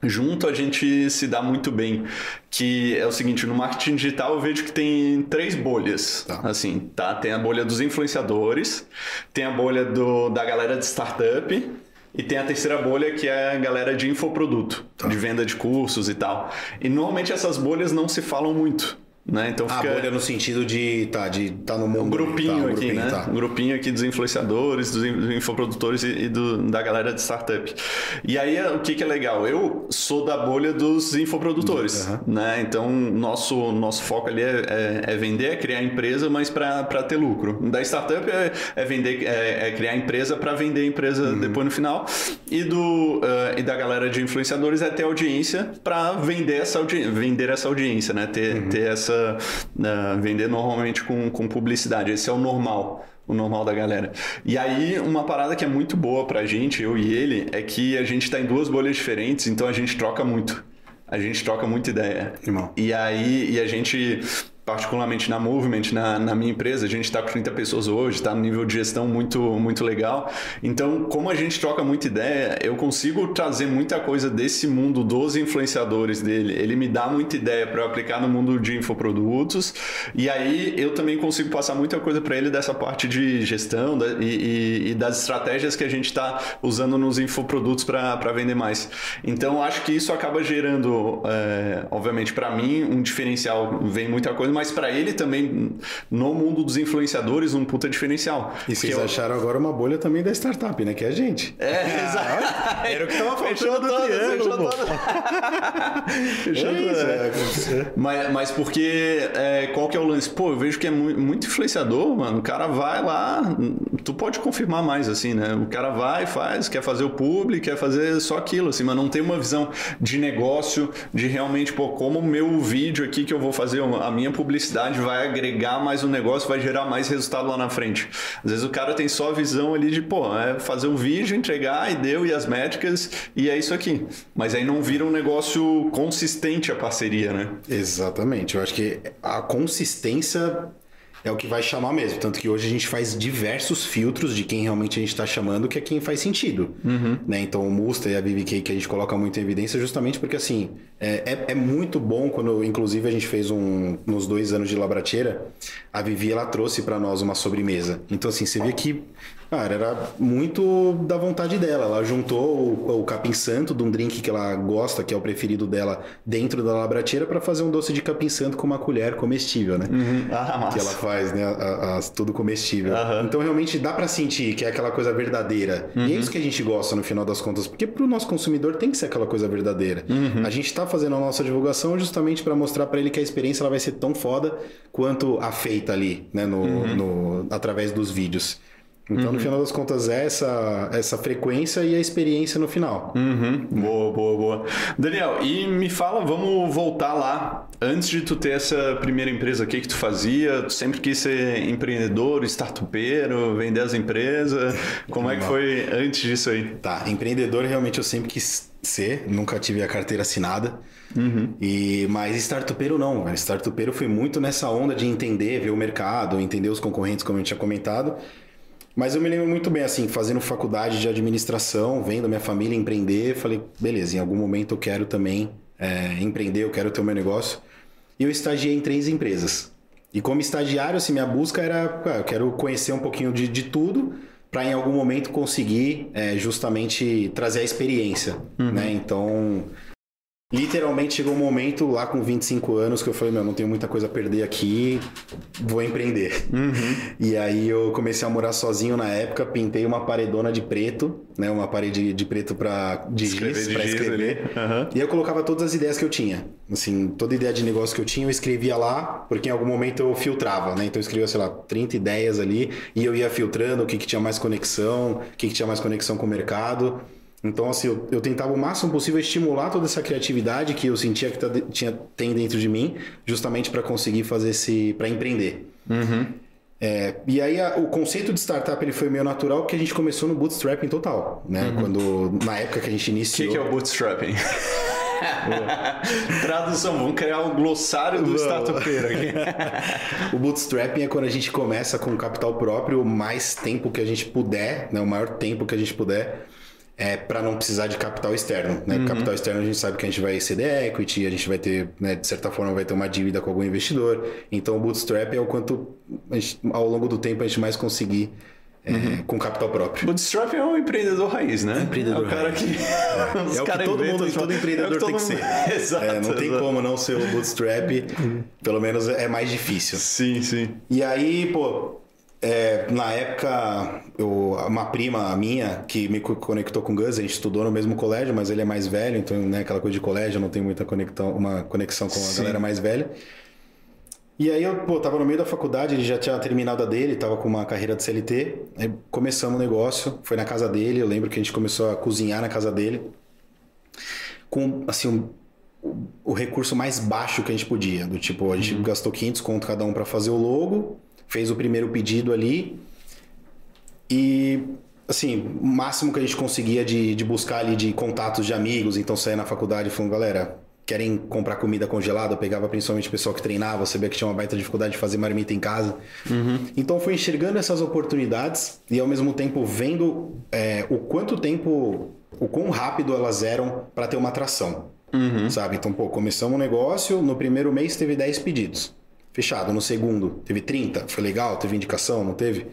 junto a gente se dá muito bem. Que é o seguinte, no marketing digital eu vejo que tem três bolhas, Tá. assim, tá? Tem a bolha dos influenciadores, tem a bolha do, da galera de startup e tem a terceira bolha que é a galera de infoproduto, de venda de cursos e tal. E normalmente essas bolhas não se falam muito. Né? Então fica... A bolha no sentido de tá, de tá no mundo. Um grupinho tá, um aqui, grupinho, né? Tá. Um grupinho aqui dos influenciadores, dos infoprodutores e, e do, da galera de startup. E aí, o que, que é legal? Eu sou da bolha dos infoprodutores, uhum. né? Então, nosso, nosso foco ali é, é, é vender, é criar empresa, mas para ter lucro. Da startup é, é vender, é, é criar empresa para vender empresa uhum. depois no final. E, do, uh, e da galera de influenciadores é ter audiência para vender essa, audi vender essa audiência, né? Ter, uhum. ter essa uh, vender normalmente com, com publicidade. Esse é o normal o normal da galera. E aí, uma parada que é muito boa pra gente, eu e ele, é que a gente tá em duas bolhas diferentes, então a gente troca muito. A gente troca muita ideia. Irmão. E aí, e a gente particularmente na Movement, na, na minha empresa, a gente está com 30 pessoas hoje, está no nível de gestão muito, muito legal. Então, como a gente troca muita ideia, eu consigo trazer muita coisa desse mundo dos influenciadores dele. Ele me dá muita ideia para eu aplicar no mundo de infoprodutos. E aí eu também consigo passar muita coisa para ele dessa parte de gestão da, e, e, e, das estratégias que a gente está usando nos infoprodutos para vender mais. Então, acho que isso acaba gerando, é, obviamente, para mim, um diferencial. Vem muita coisa, mas para ele também, no mundo dos influenciadores, um puta diferencial. E vocês eu... acharam agora uma bolha também da startup, né? Que é a gente. É, ah, exato. Era o que tava faltando do triângulo. Fechou é, é. Mas, mas porque, é, qual que é o lance? Pô, eu vejo que é muito influenciador, mano. O cara vai lá, tu pode confirmar mais, assim, né? O cara vai, faz, quer fazer o público, quer fazer só aquilo, assim, mas não tem uma visão de negócio, de realmente, pô, como o meu vídeo aqui que eu vou fazer, a minha publicidade publicidade vai agregar mais um negócio, vai gerar mais resultado lá na frente. Às vezes o cara tem só a visão ali de, pô, é fazer um vídeo, entregar e deu, e as métricas, e é isso aqui. Mas aí não vira um negócio consistente a parceria, né? Exatamente. Eu acho que a consistência é o que vai chamar mesmo. Tanto que hoje a gente faz diversos filtros de quem realmente a gente está chamando, que é quem faz sentido. Uhum. Né? Então o Musta e a BBK que a gente coloca muito em evidência justamente porque assim, é, é, é, muito bom quando, inclusive, a gente fez um. Nos dois anos de Labrateira, a Vivi ela trouxe para nós uma sobremesa. Então, assim, você via que Cara, era muito da vontade dela. Ela juntou o, o, capim santo de um drink que ela gosta, que é o preferido dela, dentro da labrateira para fazer um doce de capim santo com uma colher comestível, né? Uhum. Ah, que ela faz, né? A, a, tudo comestível. Uhum. Então realmente dá para sentir que é aquela coisa verdadeira. Uhum. E é uhum. isso que a gente gosta no final das contas, porque pro nosso consumidor tem que ser aquela coisa verdadeira. Uhum. A gente tá fazendo a nossa divulgação justamente para mostrar para ele que a experiência ela vai ser tão foda quanto a feita ali, né? no, uhum. no através dos vídeos. Então, uhum. no final das contas, é essa, essa frequência e a experiência no final. Uhum. Boa, boa, boa. Daniel, e me fala, vamos voltar lá. Antes de tu ter essa primeira empresa, o que que tu fazia? Tu sempre quis ser empreendedor, startupeiro, vender as empresas? Como é que foi antes disso aí? Tá, empreendedor realmente eu sempre quis ser, nunca tive a carteira assinada. Uhum. E, mas startupeiro não, startupeiro foi muito nessa onda de entender, ver o mercado, entender os concorrentes, como a gente tinha comentado. Mas eu me lembro muito bem, assim, fazendo faculdade de administração, vendo minha família empreender, falei, beleza, em algum momento eu quero também é, empreender, eu quero ter o meu negócio. E eu estagiei em três empresas. E como estagiário, assim, minha busca era, eu quero conhecer um pouquinho de, de tudo para em algum momento conseguir é, justamente trazer a experiência, uhum. né? Então, Literalmente chegou um momento lá com 25 anos que eu falei, meu, não tenho muita coisa a perder aqui, vou empreender. Uhum. E aí eu comecei a morar sozinho na época, pintei uma paredona de preto, né, uma parede de preto para de escrever, giz, para escrever. Uhum. E eu colocava todas as ideias que eu tinha. Assim, toda ideia de negócio que eu tinha, eu escrevia lá, porque em algum momento eu filtrava, né? Então eu escrevia, sei lá, 30 ideias ali e eu ia filtrando o que, que tinha mais conexão, o que, que tinha mais conexão com o mercado. Então, assim, eu, eu, tentava o máximo possível estimular toda essa criatividade que eu sentia que tá, tinha, tem dentro de mim, justamente para conseguir fazer esse. para empreender. Uhum. É, e aí a, o conceito de startup ele foi meio natural porque a gente começou no bootstrapping total, né? Uhum. Quando na época que a gente iniciou. O que, que, é o bootstrapping? Tradução, vamos criar um glossário do startupeiro aqui. o bootstrapping é quando a gente começa com capital próprio, o mais tempo que a gente puder, né? O maior tempo que a gente puder é, para não precisar de capital externo. Né? Uhum. Capital externo a gente sabe que a gente vai ceder equity, a gente vai ter, né, de certa forma, vai ter uma dívida com algum investidor. Então o bootstrap é o quanto gente, ao longo do tempo a gente mais conseguir é, com capital próprio. Bootstrap é um empreendedor raiz, né? É, empreendedor é o cara raiz. que. é o que todo mundo, todo empreendedor é tem todo que mundo... ser. Exato, É, não tem exato. como não ser o bootstrap. Pelo menos é mais difícil. Sim, sim. E aí, pô, é, na época, eu, uma prima minha que me co- conectou com o Gus, a gente estudou no mesmo colégio, mas ele é mais velho, então, né, aquela coisa de colégio, não tenho muita conexão, uma conexão com a Sim. galera mais velha. E aí eu, pô, tava no meio da faculdade, ele já tinha terminado a dele, tava com uma carreira de CLT. Aí começamos o negócio, foi na casa dele, eu lembro que a gente começou a cozinhar na casa dele. Com, assim, um- o, recurso mais baixo que a gente podia. Do tipo, a gente gastou 500 conto cada um para fazer o logo, fez o primeiro pedido ali. E, assim, o máximo que a gente conseguia de, de buscar ali de contatos de amigos. Então, saía na faculdade falando, galera, querem comprar comida congelada? Eu pegava principalmente o pessoal que treinava, sabia que tinha uma baita dificuldade de fazer marmita em casa. Então, foi enxergando essas oportunidades e, ao mesmo tempo, vendo é, o quanto tempo, o quão rápido elas eram para ter uma atração. Sabe? Então, pô, começamos um negócio, no primeiro mês teve 10 pedidos. Fechado. No segundo, teve 30. Foi legal, teve indicação, não teve?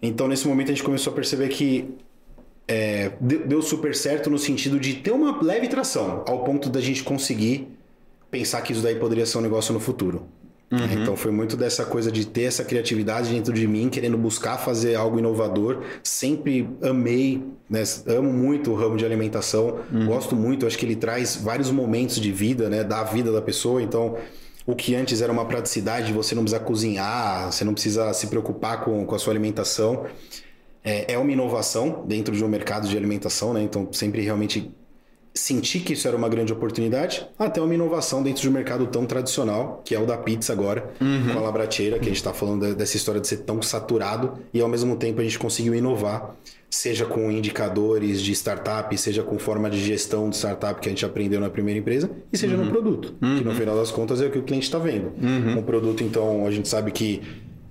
Então, nesse momento, a gente começou a perceber que é, deu, super certo no sentido de ter uma leve tração, ao ponto da gente conseguir pensar que isso daí poderia ser um negócio no futuro. Então, foi muito dessa coisa de ter essa criatividade dentro de mim, querendo buscar fazer algo inovador. Sempre amei, né, amo muito o ramo de alimentação, gosto muito, acho que ele traz vários momentos de vida, né, da vida da pessoa. Então, o que antes era uma praticidade, você não precisa cozinhar, você não precisa se preocupar com, com a sua alimentação. É, é uma inovação dentro de um mercado de alimentação, né? Então, sempre realmente senti que isso era uma grande oportunidade, até uma inovação dentro de um mercado tão tradicional, que é o da pizza agora, com a Labrateira, que a gente está falando de- dessa história de ser tão saturado, e ao mesmo tempo a gente conseguiu inovar, seja com indicadores de startup, seja com forma de gestão de startup que a gente aprendeu na primeira empresa, e seja no produto, que no final das contas é o que o cliente está vendo. Um produto, então, a gente sabe que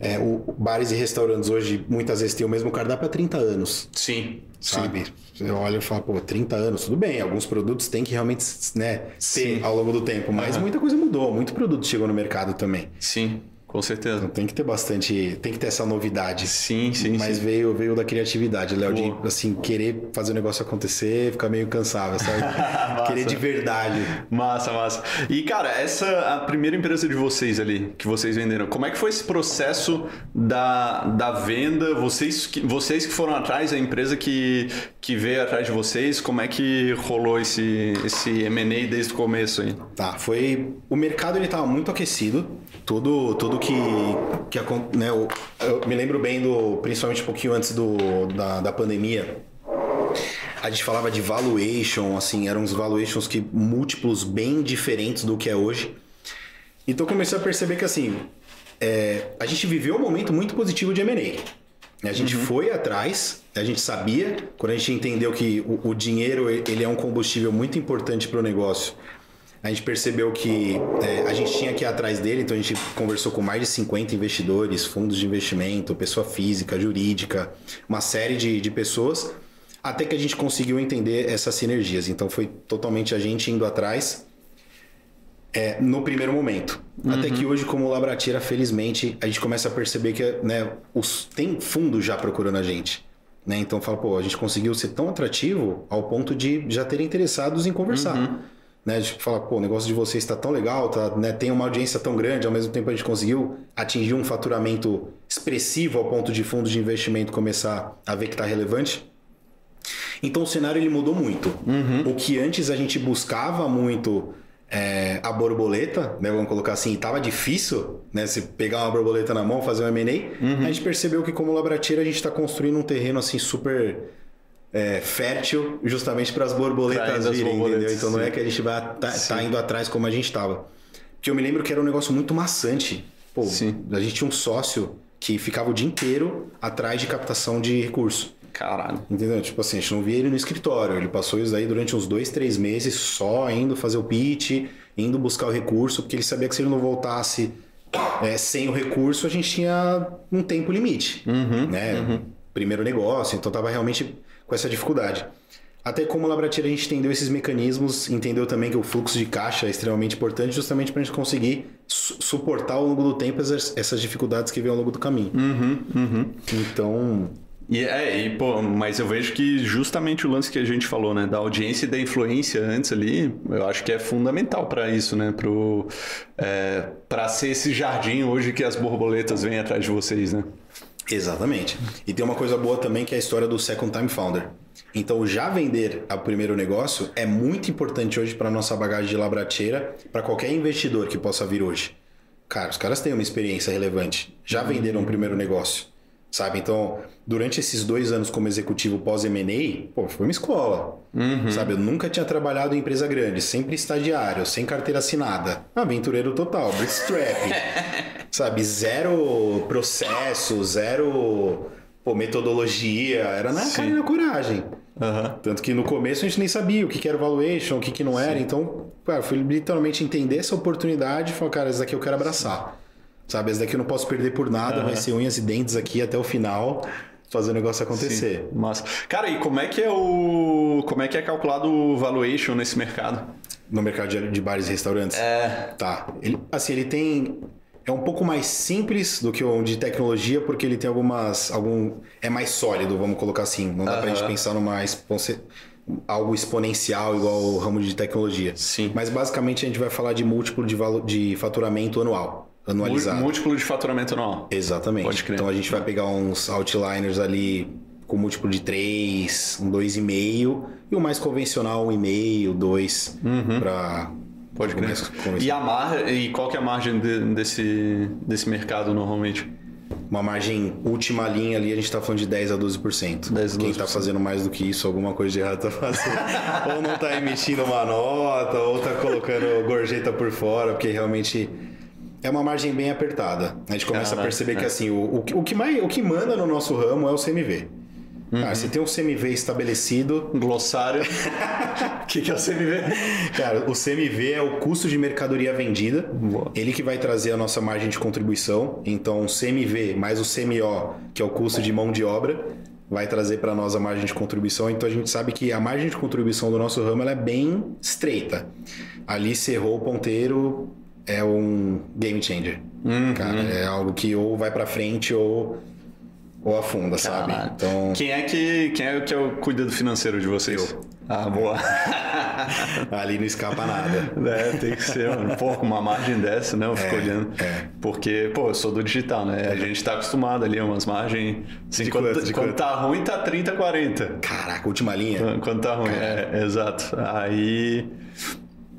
é, o, bares e restaurantes hoje muitas vezes têm o mesmo cardápio há 30 anos Sim, sabe? Você olha e fala, pô, 30 anos, tudo bem. Alguns produtos têm que realmente né, ter Sim. ao longo do tempo, mas muita coisa mudou, muito produto chegou no mercado também. Sim, com certeza. Então tem que ter bastante, tem que ter essa novidade. Sim, sim, Mas sim. veio, veio da criatividade, Léo, de assim, querer fazer o negócio acontecer, ficar meio cansável, sabe? querer de verdade. Massa, massa. E, cara, essa a primeira empresa de vocês ali, que vocês venderam, como é que foi esse processo da, da venda? Vocês que, vocês que foram atrás, a empresa que, que veio atrás de vocês, como é que rolou esse, esse M&A desde o começo aí? Tá, foi. O mercado ele tava muito aquecido. Tudo, tudo que. que né, eu, eu me lembro bem do. Principalmente um pouquinho antes do, da, da pandemia. A gente falava de valuation, assim, eram uns valuations que múltiplos bem diferentes do que é hoje. Então eu comecei a perceber que assim, é, a gente viveu um momento muito positivo de M&A. A gente foi atrás, a gente sabia, quando a gente entendeu que o, o dinheiro ele é um combustível muito importante para o negócio, a gente percebeu que é, a gente tinha que ir atrás dele, então a gente conversou com mais de 50 investidores, fundos de investimento, pessoa física, jurídica, uma série de, de pessoas, até que a gente conseguiu entender essas sinergias. Então foi totalmente a gente indo atrás é, no primeiro momento. Até que hoje, como Labratira, felizmente, a gente começa a perceber que né, os, tem fundo já procurando a gente. Né? Então fala, pô, a gente conseguiu ser tão atrativo ao ponto de já terem interessados em conversar. Né? De falar, pô, o negócio de vocês está tão legal, tá, né? tem uma audiência tão grande, ao mesmo tempo a gente conseguiu atingir um faturamento expressivo ao ponto de fundos de investimento começar a ver que está relevante. Então o cenário ele mudou muito. O que antes a gente buscava muito é, a borboleta, né, vamos colocar assim, estava difícil, né, se pegar uma borboleta na mão, fazer um M&A, a gente percebeu que como Labrateira a gente está construindo um terreno assim super é, fértil justamente para as borboletas as virem, borboletas, entendeu? Então não sim. é que a gente vai tá, tá indo atrás como a gente estava. Porque eu me lembro que era um negócio muito maçante. Pô, Sim. a gente tinha um sócio que ficava o dia inteiro atrás de captação de recurso. Caralho. Entendeu? Tipo assim, a gente não via ele no escritório. Ele passou isso aí durante uns dois, três meses só indo fazer o pitch, indo buscar o recurso, porque ele sabia que se ele não voltasse é, sem o recurso, a gente tinha um tempo limite. né? Primeiro negócio, então tava realmente com essa dificuldade. Até como Labratiera a gente entendeu esses mecanismos, entendeu também que o fluxo de caixa é extremamente importante, justamente para a gente conseguir su suportar ao longo do tempo essas, essas dificuldades que vêm ao longo do caminho. Uhum, uhum. Então, E é, e, pô, mas eu vejo que justamente o lance que a gente falou, né, da audiência e da influência antes ali, eu acho que é fundamental para isso, né, pro é, para ser esse jardim hoje que as borboletas vêm atrás de vocês, né? Exatamente. E tem uma coisa boa também que é a história do Second Time Founder. Então, já vender o primeiro negócio é muito importante hoje para nossa bagagem de labrateira, para qualquer investidor que possa vir hoje. Cara, os caras têm uma experiência relevante. Já venderam o primeiro negócio, sabe? Então, durante esses dois anos como executivo pós-M&A, pô, foi uma escola, sabe? Eu nunca tinha trabalhado em empresa grande, sempre estagiário, sem carteira assinada. Aventureiro total, bootstrap. sabe? Zero processo, zero pô, metodologia. Era na cara e na coragem. Aham. Tanto que no começo a gente nem sabia o que que era valuation, o que, que não era. Então, cara, foi literalmente entender essa oportunidade e falar, cara, esse daqui eu quero abraçar. Sabe, esse daqui eu não posso perder por nada, vai ser unhas e dentes aqui até o final, fazer o negócio acontecer. Sim, massa. Cara, e como é que é o como é que é calculado o valuation nesse mercado? No mercado de, de bares e restaurantes. É, Tá. Ele, assim, ele tem. É um pouco mais simples do que o de tecnologia, porque ele tem algumas. algum É mais sólido, vamos colocar assim. Não dá pra Aham. gente pensar numa algo exponencial igual o ramo de tecnologia. Sim. Mas basicamente a gente vai falar de múltiplo de, valo... de faturamento anual. Anualizado. múltiplo de faturamento anual. Exatamente. Pode crer. Então a gente vai pegar uns outliners ali com múltiplo de 3, um 2,5 e o mais convencional, um 1,5, 2 para Pode crer. E a mar... e qual que é a margem de- desse desse mercado normalmente? Uma margem última linha ali, a gente tá falando de 10 a 12%. 10 a Quem tá 12%. fazendo mais do que isso, alguma coisa de errado tá fazendo. ou não tá emitindo uma nota, ou tá colocando gorjeta por fora, porque realmente é uma margem bem apertada. A gente começa a Caraca, perceber que é. assim, o, o, que- o que mais, o que manda no nosso ramo é o CMV. Uhum. Cara, se tem um CMV estabelecido, Glossário. O que, que é o CMV? Cara, o CMV é o custo de mercadoria vendida. Boa. Ele que vai trazer a nossa margem de contribuição. Então, o CMV mais o CMO, que é o custo de mão de obra, vai trazer para nós a margem de contribuição. Então, a gente sabe que a margem de contribuição do nosso ramo é bem estreita. Ali, se errou o ponteiro, é um game changer. Cara, é algo que ou vai para frente ou, ou afunda, sabe? Então, Quem é que quem é que é o cuida do financeiro de vocês? Ah, boa. ali não escapa nada. É, tem que ser, mano. Pô, uma margem dessa, né? Eu fico olhando. é. Porque, pô, eu sou do digital, né? A gente tá acostumado ali, umas margens. Assim, De quando, quanto, de quando quanto? tá ruim, tá 30, 40. Caraca, última linha. Quando- Quando tá ruim, é, exato. Aí.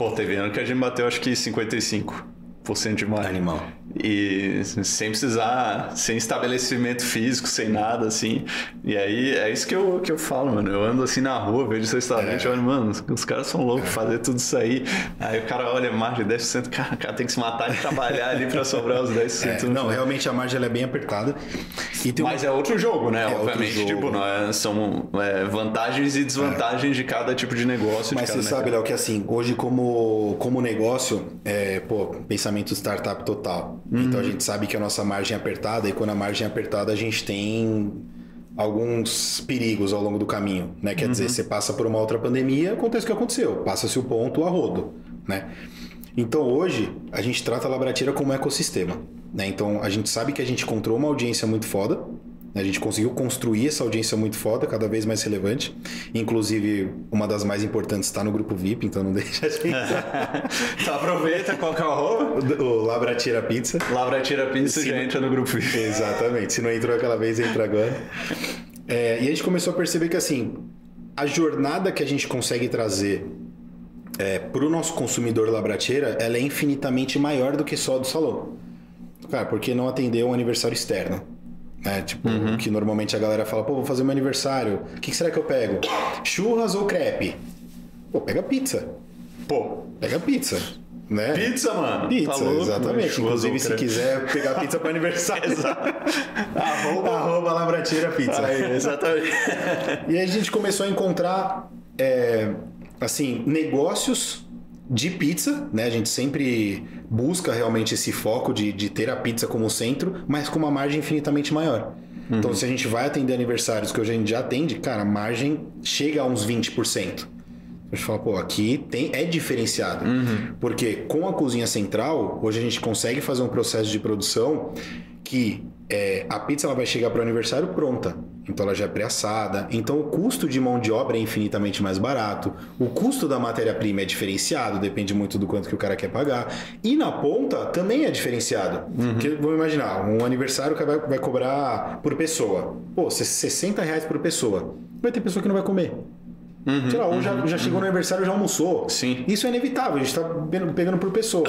Pô, teve ano que a gente bateu acho que 55% de margem. Animal. E sem precisar, sem estabelecimento físico, sem nada, assim. E aí é isso que eu, que eu falo, mano. Eu ando assim na rua, vejo esse restaurante, É. olho, mano, os, os caras são loucos fazer tudo isso aí. Aí o cara olha, margem 10%, cara, o cara tem que se matar e trabalhar ali pra sobrar os 10%. É, não, realmente a margem é bem apertada. Uma- Mas é outro jogo, né? outro Obviamente, jogo. tipo, não é- são é, vantagens e desvantagens de cada tipo de negócio. Mas de você sabe. Léo, que assim, hoje como, como negócio, é, pô, pensamento startup total. Então a gente sabe que a nossa margem é apertada e quando a margem é apertada a gente tem alguns perigos ao longo do caminho, né? Quer dizer, você passa por uma outra pandemia, acontece o que aconteceu, passa-se o ponto a rodo, né? Então hoje a gente trata a Labrateira como um ecossistema, né? Então a gente sabe que a gente encontrou uma audiência muito foda? A gente conseguiu construir essa audiência muito foda, cada vez mais relevante. Inclusive, uma das mais importantes está no grupo VIP, então não deixa a gente. Então aproveita, qual que é o arroba? o Labrateira Pizza. Lavra tira pizza e Sim. já entra no grupo VIP. Exatamente. Se não entrou aquela vez, entra agora. É, e a gente começou a perceber que assim, a jornada que a gente consegue trazer é, para o nosso consumidor labrateira, ela é infinitamente maior do que só do salão. Cara, porque não atender um aniversário externo? Né? Tipo, que normalmente a galera fala, pô, vou fazer meu aniversário, o que, que será que eu pego? Churras ou crepe? Pô, pega pizza. Pô, Pega pizza. Né? pizza, mano. Pizza, Tá louco, exatamente. Inclusive, se quiser pegar pizza para aniversário, Arroba. arroba Labrateira Pizza. Aí, exatamente. E aí a gente começou a encontrar, é, assim, negócios de pizza, né? A gente sempre busca realmente esse foco de, de ter a pizza como centro, mas com uma margem infinitamente maior. Uhum. Então, se a gente vai atender aniversários que hoje a gente já atende, cara, a margem chega a uns 20%. A gente fala, pô, aqui tem, é diferenciado. Uhum. Porque com a cozinha central, hoje a gente consegue fazer um processo de produção que é, a pizza ela vai chegar para o aniversário pronta. Então ela já é pré-assada. Então o custo de mão de obra é infinitamente mais barato. O custo da matéria-prima é diferenciado, depende muito do quanto que o cara quer pagar. E na ponta também é diferenciado. Uhum. Porque, vamos imaginar, um aniversário que vai, vai cobrar por pessoa. Pô, 60 reais por pessoa. Vai ter pessoa que não vai comer. Uhum, Sei lá, ou uhum, já, já chegou no aniversário já almoçou. Sim. Isso é inevitável, a gente está pegando por pessoa.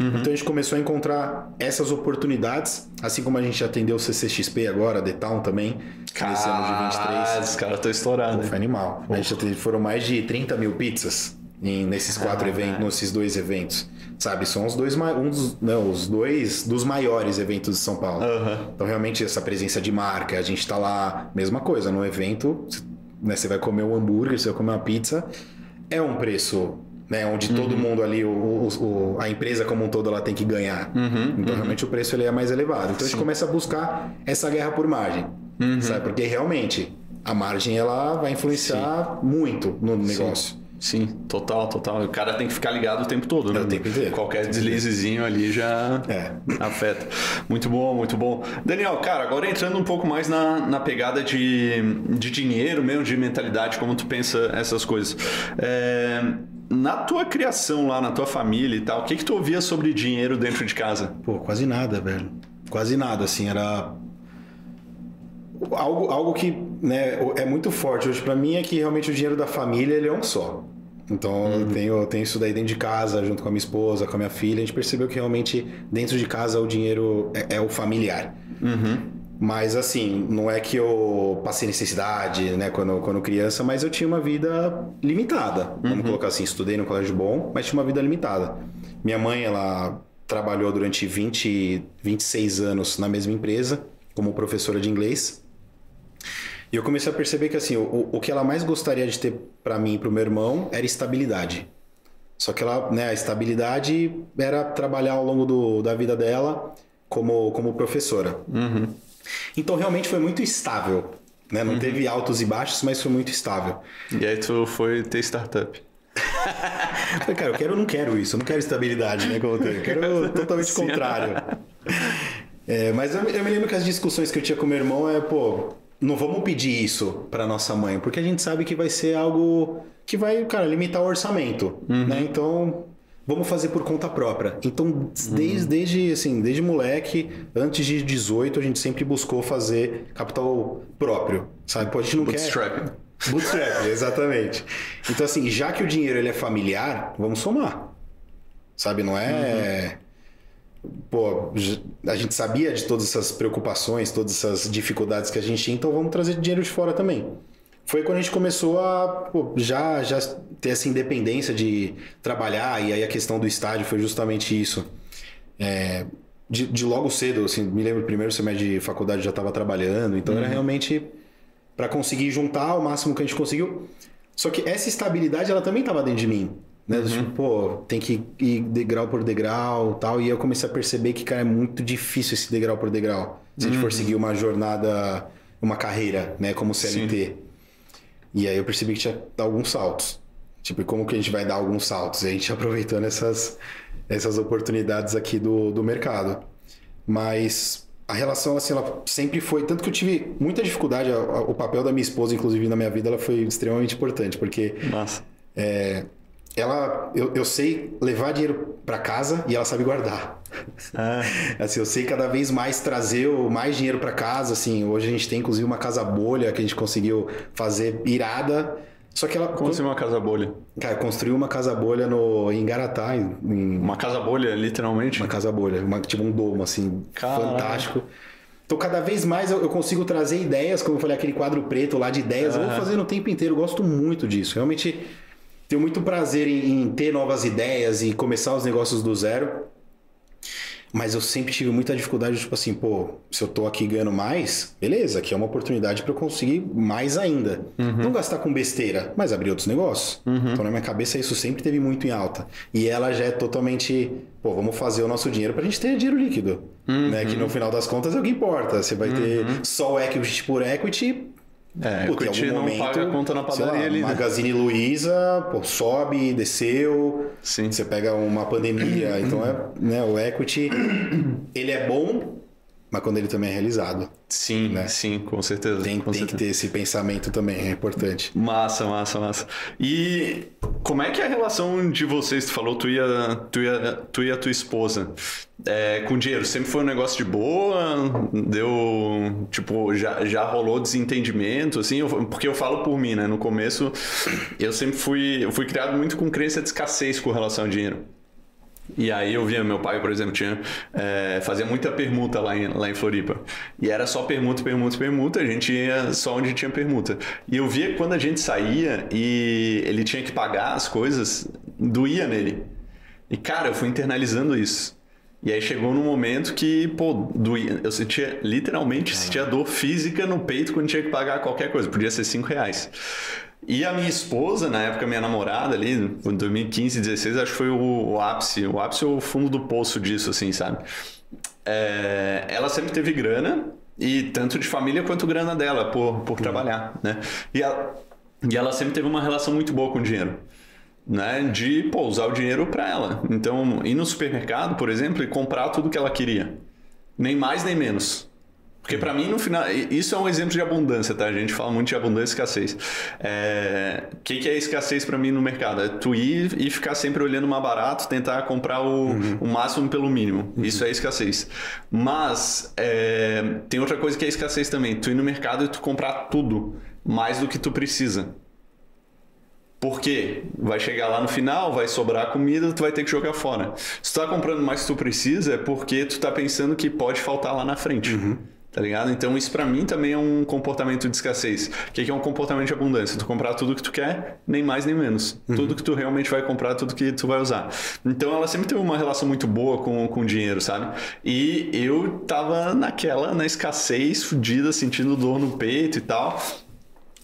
Uhum. Então a gente começou a encontrar essas oportunidades, assim como a gente atendeu o CCXP agora, The Town também, nesse ano de 23. Os caras estão estourando. Foi animal. A gente foram mais de 30 mil pizzas em, nesses quatro ah, eventos, é. nesses dois eventos. Sabe, são os dois, um dos, não, os dois dos maiores eventos de São Paulo. Então, realmente, essa presença de marca, a gente está lá, mesma coisa, no evento, né, você vai comer um hambúrguer, você vai comer uma pizza, é um preço né, onde uhum. todo mundo ali, o, o, a empresa como um todo, ela tem que ganhar. Uhum, então, uhum. realmente, o preço ele é mais elevado. Então, Sim. a gente começa a buscar essa guerra por margem, uhum. sabe? Porque, realmente, a margem, ela vai influenciar Sim. muito no negócio. Sim. Sim, total, total. O cara tem que ficar ligado o tempo todo, né? O tempo inteiro. Qualquer deslizezinho ali já é. afeta. Muito bom, muito bom. Daniel, cara, agora entrando um pouco mais na, na pegada de, de dinheiro mesmo, de mentalidade, como tu pensa essas coisas. É, na tua criação lá, na tua família e tal, o que que tu ouvia sobre dinheiro dentro de casa? Pô, quase nada, velho. Quase nada, assim, era algo, algo que né, é muito forte hoje para mim é que realmente o dinheiro da família ele é um só. Então uhum. eu tenho, eu tenho isso daí dentro de casa, junto com a minha esposa, com a minha filha. A gente percebeu que realmente dentro de casa o dinheiro é, é o familiar. Uhum. Mas assim, não é que eu passei necessidade, né, quando, quando criança, mas eu tinha uma vida limitada. Vamos uhum. colocar assim, estudei no colégio bom, mas tinha uma vida limitada. Minha mãe, ela trabalhou durante 20, 26 anos na mesma empresa como professora de inglês. E eu comecei a perceber que assim, o, o que ela mais gostaria de ter para mim e para o meu irmão era estabilidade. Só que ela, né, a estabilidade era trabalhar ao longo do, da vida dela como, como professora. Uhum. Então realmente foi muito estável. Né? Não uhum. teve altos e baixos, mas foi muito estável. E aí tu foi ter startup. Falei, cara, eu quero, não quero isso, eu não quero estabilidade, né? Como eu, eu quero totalmente o contrário. É, mas eu, eu, me lembro que as discussões que eu tinha com meu irmão é, pô, não vamos pedir isso para nossa mãe, porque a gente sabe que vai ser algo que vai, cara, limitar o orçamento, uhum. né? Então, vamos fazer por conta própria. Então, uhum. desde, desde, assim, desde moleque, antes de 18, a gente sempre buscou fazer capital próprio, sabe? Pô, a gente não Bootstrap. quer... Bootstrap, exatamente. Então, assim, já que o dinheiro ele é familiar, vamos somar. Sabe, não é... Uhum pô, a gente sabia de todas essas preocupações, todas essas dificuldades que a gente tinha, então vamos trazer dinheiro de fora também. Foi quando a gente começou a pô, já, já ter essa independência de trabalhar, e aí a questão do estádio foi justamente isso. É, de, de, logo cedo, assim, me lembro, primeiro semestre de faculdade já estava trabalhando, então uhum. era realmente para conseguir juntar o máximo que a gente conseguiu. Só que essa estabilidade, ela também estava dentro de mim. Né? Uhum. Tipo, pô, tem que ir degrau por degrau tal. E eu comecei a perceber que, cara, é muito difícil esse degrau por degrau. Se uhum. a gente for uhum. seguir uma jornada, uma carreira, né? Como CLT. Sim. E aí eu percebi que tinha alguns saltos. Tipo, como que a gente vai dar alguns saltos? E a gente aproveitando essas, essas oportunidades aqui do, do mercado. Mas a relação, assim, ela sempre foi... Tanto que eu tive muita dificuldade. O papel da minha esposa, inclusive, na minha vida, ela foi extremamente importante. Porque... Nossa. É, ela eu, eu sei levar dinheiro para casa e ela sabe guardar. Ah. Assim, eu sei cada vez mais trazer o mais dinheiro para casa, assim, hoje a gente tem inclusive uma casa bolha que a gente conseguiu fazer irada. Só que ela Como assim uma casa bolha? Cara, construiu uma casa bolha no em Garatá, em... uma casa bolha, literalmente. Uma casa bolha, uma, tipo um domo assim, Caramba. fantástico. Então, cada vez mais eu, consigo trazer ideias, como eu falei, aquele quadro preto lá de ideias. Uhum. Eu vou fazendo o tempo inteiro, eu gosto muito disso. Realmente, tenho muito prazer em, em, ter novas ideias e começar os negócios do zero. Mas eu sempre tive muita dificuldade, tipo assim, pô, se eu tô aqui ganhando mais, beleza, aqui é uma oportunidade para eu conseguir mais ainda. Uhum. Não gastar com besteira, mas abrir outros negócios. Uhum. Então na minha cabeça isso sempre teve muito em alta. E ela já é totalmente, pô, vamos fazer o nosso dinheiro pra gente ter dinheiro líquido. Uhum. Né? Que no final das contas é o que importa. Você vai ter uhum. só o equity por equity, é, Puta, equity não momento, paga a conta na padaria lá, ali. Né? Magazine Luiza, pô, sobe, desceu. Sim. Você pega uma pandemia, então é, né, o equity, ele é bom, mas quando ele também é realizado. Sim, né? sim, com certeza. Tem, com tem certeza. que ter esse pensamento também, é importante. Massa, massa, massa. E como é que é a relação de vocês? Tu falou tu e a, tu e a, tu e a tua esposa. É, com dinheiro, sempre foi um negócio de boa? Deu, tipo, já, já rolou desentendimento, assim? Eu, porque eu falo por mim, né? No começo, eu sempre fui, eu fui criado muito com crença de escassez com relação ao dinheiro. E aí eu via meu pai, por exemplo, tinha é, fazia muita permuta lá em, lá em Floripa. E era só permuta, permuta, permuta, a gente ia só onde tinha permuta. E eu via que quando a gente saía e ele tinha que pagar as coisas, doía nele. E cara, eu fui internalizando isso. E aí chegou num momento que, pô, doía. Eu sentia, literalmente, sentia dor física no peito quando tinha que pagar qualquer coisa. Podia ser 5 reais. E a minha esposa, na época minha namorada ali, em 2015, 16, acho que foi o, o ápice. O ápice é o fundo do poço disso, assim, sabe? É, ela sempre teve grana, e tanto de família quanto grana dela, por, por trabalhar, né? E ela, e ela sempre teve uma relação muito boa com o dinheiro. Né, de pô, usar o dinheiro para ela. Então, ir no supermercado, por exemplo, e comprar tudo que ela queria. Nem mais nem menos. Porque para mim, no final, isso é um exemplo de abundância, tá? A gente fala muito de abundância e escassez. É... O que, que é escassez para mim no mercado? É tu ir e ficar sempre olhando mais barato, tentar comprar o, uhum. o máximo pelo mínimo. Uhum. Isso é escassez. Mas é... tem outra coisa que é escassez também. Tu ir no mercado e tu comprar tudo, mais do que tu precisa. Por quê? Vai chegar lá no final, vai sobrar comida, tu vai ter que jogar fora. Se tu tá comprando mais que tu precisa, é porque tu tá pensando que pode faltar lá na frente. Uhum. Tá ligado? Então isso para mim também é um comportamento de escassez. O que é um comportamento de abundância? Tu comprar tudo que tu quer, nem mais nem menos. Uhum. Tudo que tu realmente vai comprar, tudo que tu vai usar. Então ela sempre teve uma relação muito boa com, com dinheiro, sabe? E eu tava naquela, na escassez, fodida, sentindo dor no peito e tal.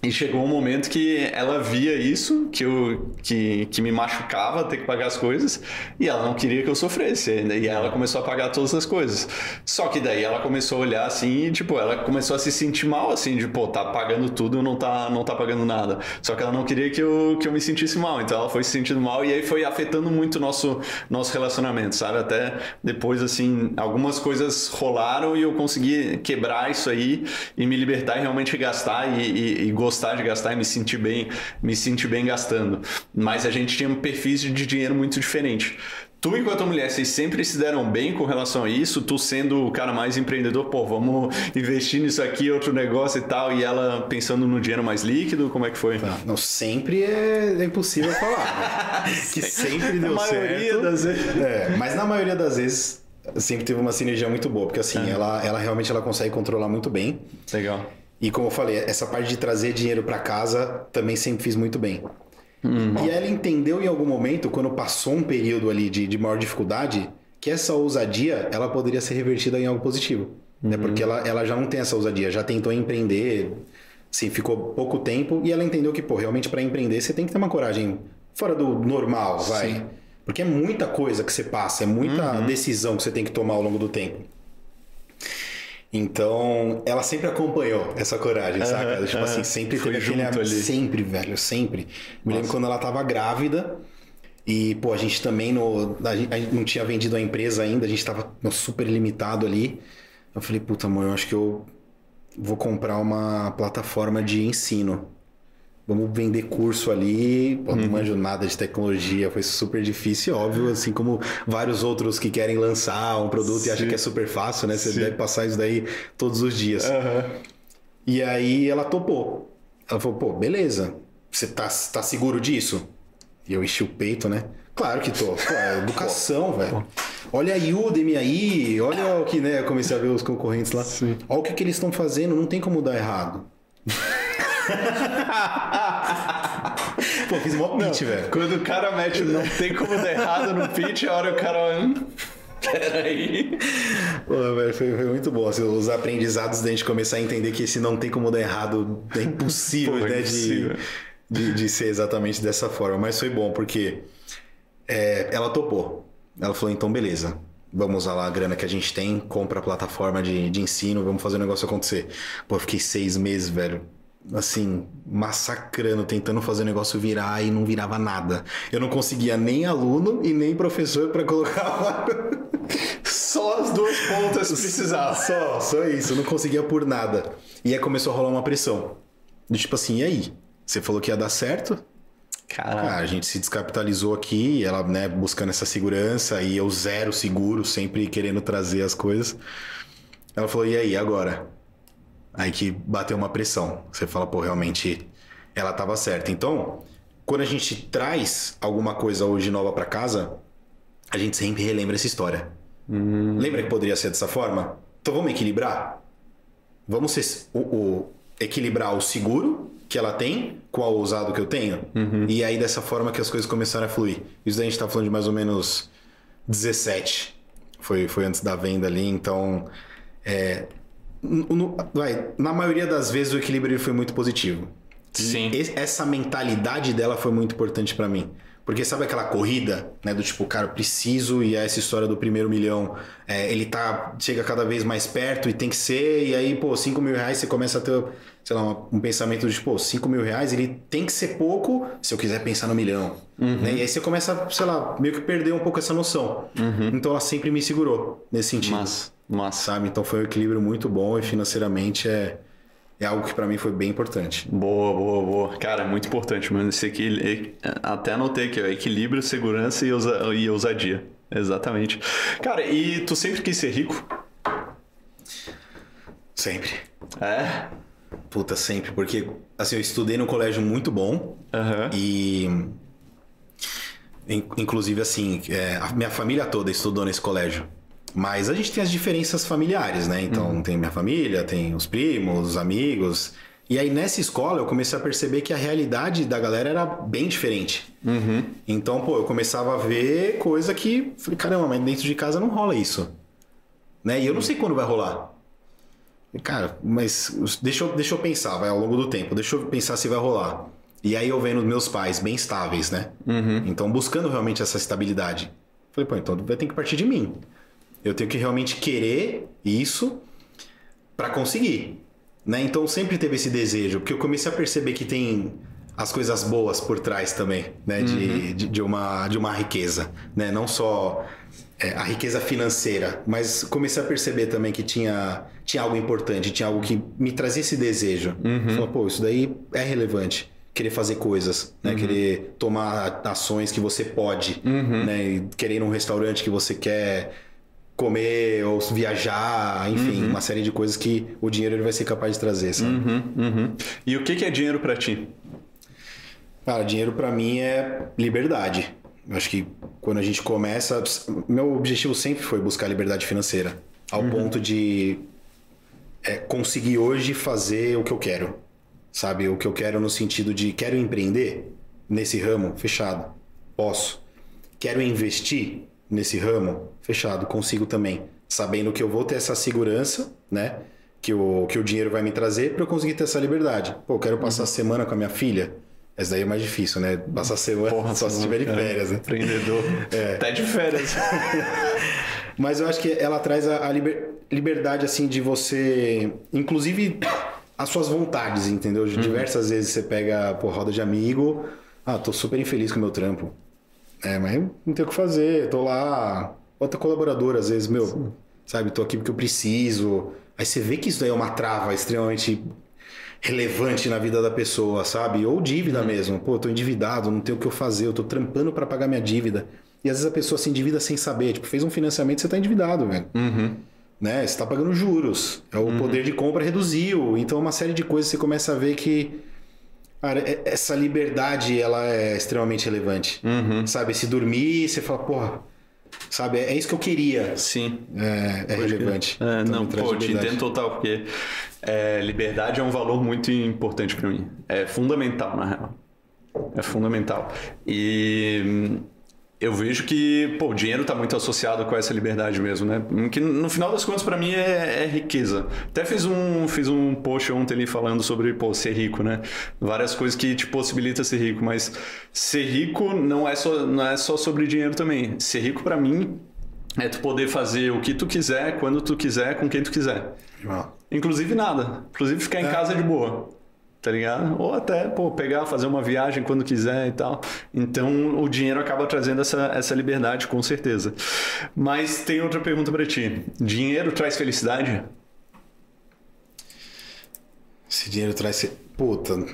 E chegou um momento que ela via isso, que, eu, que, que me machucava ter que pagar as coisas, e ela não queria que eu sofresse. E ela começou a pagar todas as coisas. Só que daí ela começou a olhar assim e, tipo, ela começou a se sentir mal, assim, de, pô, tá pagando tudo, não tá, não tá pagando nada. Só que ela não queria que eu, que eu me sentisse mal, então ela foi se sentindo mal e aí foi afetando muito o nosso, nosso relacionamento, sabe? Até depois, assim, algumas coisas rolaram e eu consegui quebrar isso aí e me libertar e realmente gastar e, e, e gostar gostar de gastar e me sentir bem, me sentir bem gastando. Mas a gente tinha um perfis de dinheiro muito diferente. Tu, enquanto mulher, vocês sempre se deram bem com relação a isso? Tu sendo o cara mais empreendedor, pô, vamos investir nisso aqui, outro negócio e tal, e ela pensando no dinheiro mais líquido, como é que foi? Não, não sempre é, é impossível falar. Né? que sempre deu na certo. Das vezes. É, mas na maioria das vezes sempre teve uma sinergia muito boa, porque assim, é. ela, ela realmente ela consegue controlar muito bem. Legal. E como eu falei, essa parte de trazer dinheiro para casa também sempre fiz muito bem. Uhum. E ela entendeu em algum momento, quando passou um período ali de, de maior dificuldade, que essa ousadia ela poderia ser revertida em algo positivo. Né? Uhum. Né? Porque ela, ela já não tem essa ousadia, já tentou empreender, assim, ficou pouco tempo, e ela entendeu que, pô, realmente para empreender você tem que ter uma coragem fora do normal, vai. Sim. Porque é muita coisa que você passa, é muita uhum. decisão que você tem que tomar ao longo do tempo. Então, ela sempre acompanhou essa coragem, sabe? Tipo assim, sempre Foi teve aquele. Ali. Sempre, velho, sempre. Me lembro quando ela tava grávida. E, pô, a gente também no, a gente não tinha vendido a empresa ainda, a gente tava super limitado ali. Eu falei, puta, amor, eu acho que eu vou comprar uma plataforma de ensino vamos vender curso ali, pô, não uhum. manjo nada de tecnologia, foi super difícil, óbvio, assim como vários outros que querem lançar um produto Sim. e acham que é super fácil, né? Você Sim. deve passar isso daí todos os dias. Uhum. E aí ela topou. Ela falou, pô, beleza, você tá, tá seguro disso? E eu enchi o peito, né? Claro que tô. Pô, é educação, velho. Olha a Udemy aí, olha o que, né? Eu comecei a ver os concorrentes lá. Sim. Olha o que, que eles estão fazendo, não tem como dar errado. Pô, fiz mó pitch, velho. Quando o cara mete não tem como dar errado no pitch, a hora o cara. Hum? Peraí. Pô, velho, foi, foi muito bom. Assim, os aprendizados da gente começar a entender que se não tem como dar errado, é impossível, Pô, é né? de- impossível. De, de ser exatamente dessa forma. Mas foi bom, porque é, ela topou. Ela falou, então beleza. Vamos usar lá a grana que a gente tem, compra a plataforma de, de ensino, vamos fazer o negócio acontecer. Pô, eu fiquei seis meses, velho, assim, massacrando, tentando fazer o negócio virar e não virava nada. Eu não conseguia nem aluno e nem professor pra colocar lá. Só as duas pontas precisavam. Só, só isso, eu não conseguia por nada. E aí começou a rolar uma pressão. Do tipo assim, e aí? Você falou que ia dar certo? Cara, Ah, a gente se descapitalizou aqui, ela, né, buscando essa segurança e eu zero seguro, sempre querendo trazer as coisas. Ela falou, e aí, agora? Aí que bateu uma pressão. Você fala, pô, realmente ela tava certa. Então, quando a gente traz alguma coisa hoje nova pra casa, a gente sempre relembra essa história. Lembra que poderia ser dessa forma? Então vamos equilibrar? Vamos ser, o, o- equilibrar o seguro que ela tem com o ousado que eu tenho? E aí dessa forma que as coisas começaram a fluir. Isso daí a gente tá falando de mais ou menos 17. Foi, foi antes da venda ali, então. é, no- vai, na maioria das vezes o equilíbrio foi muito positivo. E Sim. es- essa mentalidade dela foi muito importante pra mim. Porque sabe aquela corrida, né? Do tipo, cara, preciso, e é essa história do primeiro milhão. é, ele tá. chega cada vez mais perto e tem que ser, e aí, pô, 5 mil reais você começa a ter, sei lá, um pensamento de, pô, 5 mil reais ele tem que ser pouco se eu quiser pensar no milhão. Né? E aí você começa, sei lá, meio que perder um pouco essa noção. Então ela sempre me segurou nesse sentido massa, massa. sabe? Então foi um equilíbrio muito bom e financeiramente é, é algo que pra mim foi bem importante. Boa, boa, boa. Cara, é muito importante, mano. Esse aqui, até anotei aqui, ó, equilíbrio, segurança e, ousa- e ousadia. Exatamente. Cara, e tu sempre quis ser rico? Sempre. É? Puta, sempre. Porque, assim, eu estudei num colégio muito bom Aham. e. in- Inclusive, assim, é, a minha família toda estudou nesse colégio. Mas a gente tem as diferenças familiares, né? Então, tem minha família, tem os primos, os amigos. E aí, nessa escola, eu comecei a perceber que a realidade da galera era bem diferente. Então, pô, eu começava a ver coisa que. Falei, caramba, mas dentro de casa não rola isso. Né? E eu não sei quando vai rolar. Cara, mas deixa eu, deixa eu pensar, vai ao longo do tempo, deixa eu pensar se vai rolar. E aí eu vendo meus pais bem estáveis, né? Então buscando realmente essa estabilidade. Falei, pô, então vai ter que partir de mim. Eu tenho que realmente querer isso para conseguir. Né? Então sempre teve esse desejo, porque eu comecei a perceber que tem as coisas boas por trás também, né? De, de, de uma, de uma riqueza. Né? Não só é, a riqueza financeira, mas comecei a perceber também que tinha, tinha algo importante, tinha algo que me trazia esse desejo. Falei, pô, isso daí é relevante. Querer fazer coisas, né? Querer tomar ações que você pode, né? E querer ir num restaurante que você quer comer ou viajar, enfim, uma série de coisas que o dinheiro ele vai ser capaz de trazer, sabe? Uhum, uhum. E o que é dinheiro pra ti? Cara, dinheiro pra mim é liberdade. Eu acho que quando a gente começa, meu objetivo sempre foi buscar liberdade financeira, ao ponto de é, conseguir hoje fazer o que eu quero. Sabe, o que eu quero no sentido de quero empreender nesse ramo, fechado. Posso. Quero investir nesse ramo, fechado, consigo também. Sabendo que eu vou ter essa segurança, né? Que o, que o dinheiro vai me trazer para eu conseguir ter essa liberdade. Pô, eu quero passar a semana com a minha filha. Essa daí é mais difícil, né? Passar a semana só se estiver de férias, né? Empreendedor. Até de férias. Mas eu acho que ela traz a, a liber- liberdade, assim, de você. Inclusive, as suas vontades, entendeu? De Diversas vezes você pega, pô, roda de amigo. Ah, tô super infeliz com o meu trampo. É, mas não tem o que fazer. Tô lá. Outra colaboradora, às vezes, meu, sabe? Tô aqui porque eu preciso. Aí você vê que isso daí é uma trava extremamente relevante na vida da pessoa, sabe? Ou dívida mesmo. Pô, tô endividado, não tenho o que eu fazer, eu tô trampando para pagar minha dívida. E às vezes a pessoa se endivida sem saber. Tipo, fez um financiamento, você tá endividado, velho. Né? Você tá pagando juros. É o poder de compra reduziu. Então, uma série de coisas você começa a ver que. Cara, é- essa liberdade, ela é extremamente relevante. Sabe? Se dormir, você fala, porra. Sabe? É isso que eu queria. Sim. É, é relevante. É, Então, não, pô, te entendo total, porque é, liberdade é um valor muito importante pra mim. É fundamental, na real. É fundamental. E hum, eu vejo que pô, o dinheiro está muito associado com essa liberdade mesmo, né? Que no final das contas, para mim, é, é, riqueza. Até fiz um, fiz um post ontem ali falando sobre pô, ser rico, né? Várias coisas que te possibilitam ser rico, mas ser rico não é só, não é só sobre dinheiro também. Ser rico, para mim, é tu poder fazer o que tu quiser, quando tu quiser, com quem tu quiser. Inclusive nada. Inclusive ficar em é. casa de boa tá ligado? Ou até, pô, pegar, fazer uma viagem quando quiser e tal. Então, o dinheiro acaba trazendo essa, essa liberdade, com certeza. Mas tem outra pergunta para ti. Dinheiro traz felicidade? Se dinheiro traz... Puta...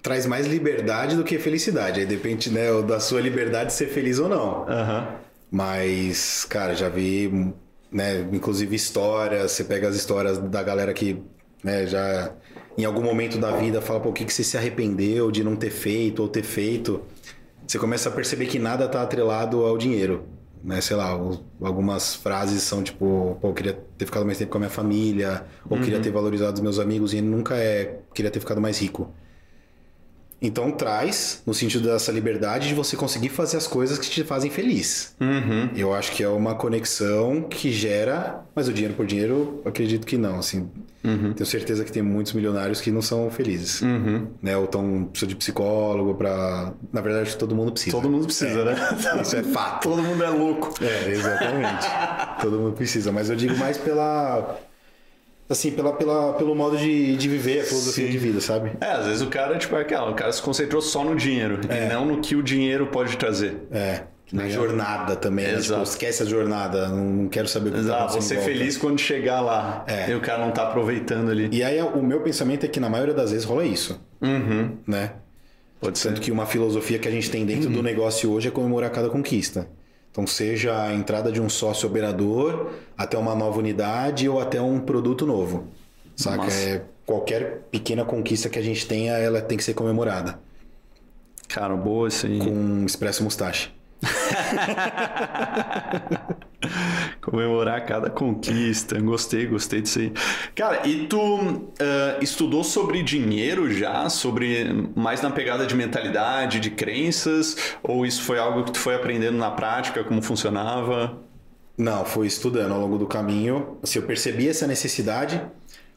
Traz mais liberdade do que felicidade. Aí depende, né, da sua liberdade de ser feliz ou não. Uhum. Mas, cara, já vi, né, inclusive histórias, você pega as histórias da galera que né? Já em algum momento da vida fala, pô, o que, que você se arrependeu de não ter feito ou ter feito? Você começa a perceber que nada está atrelado ao dinheiro. Né? Sei lá, algumas frases são tipo, pô, eu queria ter ficado mais tempo com a minha família, ou uhum. queria ter valorizado os meus amigos e nunca é, queria ter ficado mais rico. Então traz, no sentido dessa liberdade de você conseguir fazer as coisas que te fazem feliz. Uhum. Eu acho que é uma conexão que gera, mas o dinheiro por dinheiro, acredito que não. Assim, uhum. tenho certeza que tem muitos milionários que não são felizes, uhum. né? Ou estão precisando de psicólogo para, na verdade, todo mundo precisa. Todo mundo precisa, é. né? Isso é fato. Todo mundo é louco. É, exatamente. todo mundo precisa, mas eu digo mais pela assim, pela, pela, pelo modo de, de viver, a filosofia Sim. de vida, sabe? É, às vezes o cara, tipo, é aquela, o cara se concentrou só no dinheiro é. e não no que o dinheiro pode trazer. É. Na jornada também, né? Tipo, esquece a jornada, não quero saber o que Exato, tá você feliz quando chegar lá é. e o cara não tá aproveitando ali. E aí o meu pensamento é que na maioria das vezes rola isso. Uhum. Né? Pode Tanto ser. que uma filosofia que a gente tem dentro uhum. do negócio hoje é comemorar cada conquista. Então, seja a entrada de um sócio operador até uma nova unidade ou até um produto novo. Saca? É, qualquer pequena conquista que a gente tenha, ela tem que ser comemorada. Cara, boa isso aí. Com expresso mustache. Comemorar cada conquista. Gostei, gostei disso aí. Cara, e tu uh, estudou sobre dinheiro já? Sobre mais na pegada de mentalidade, de crenças? Ou isso foi algo que tu foi aprendendo na prática, como funcionava? Não, foi estudando ao longo do caminho. Assim, eu percebi essa necessidade.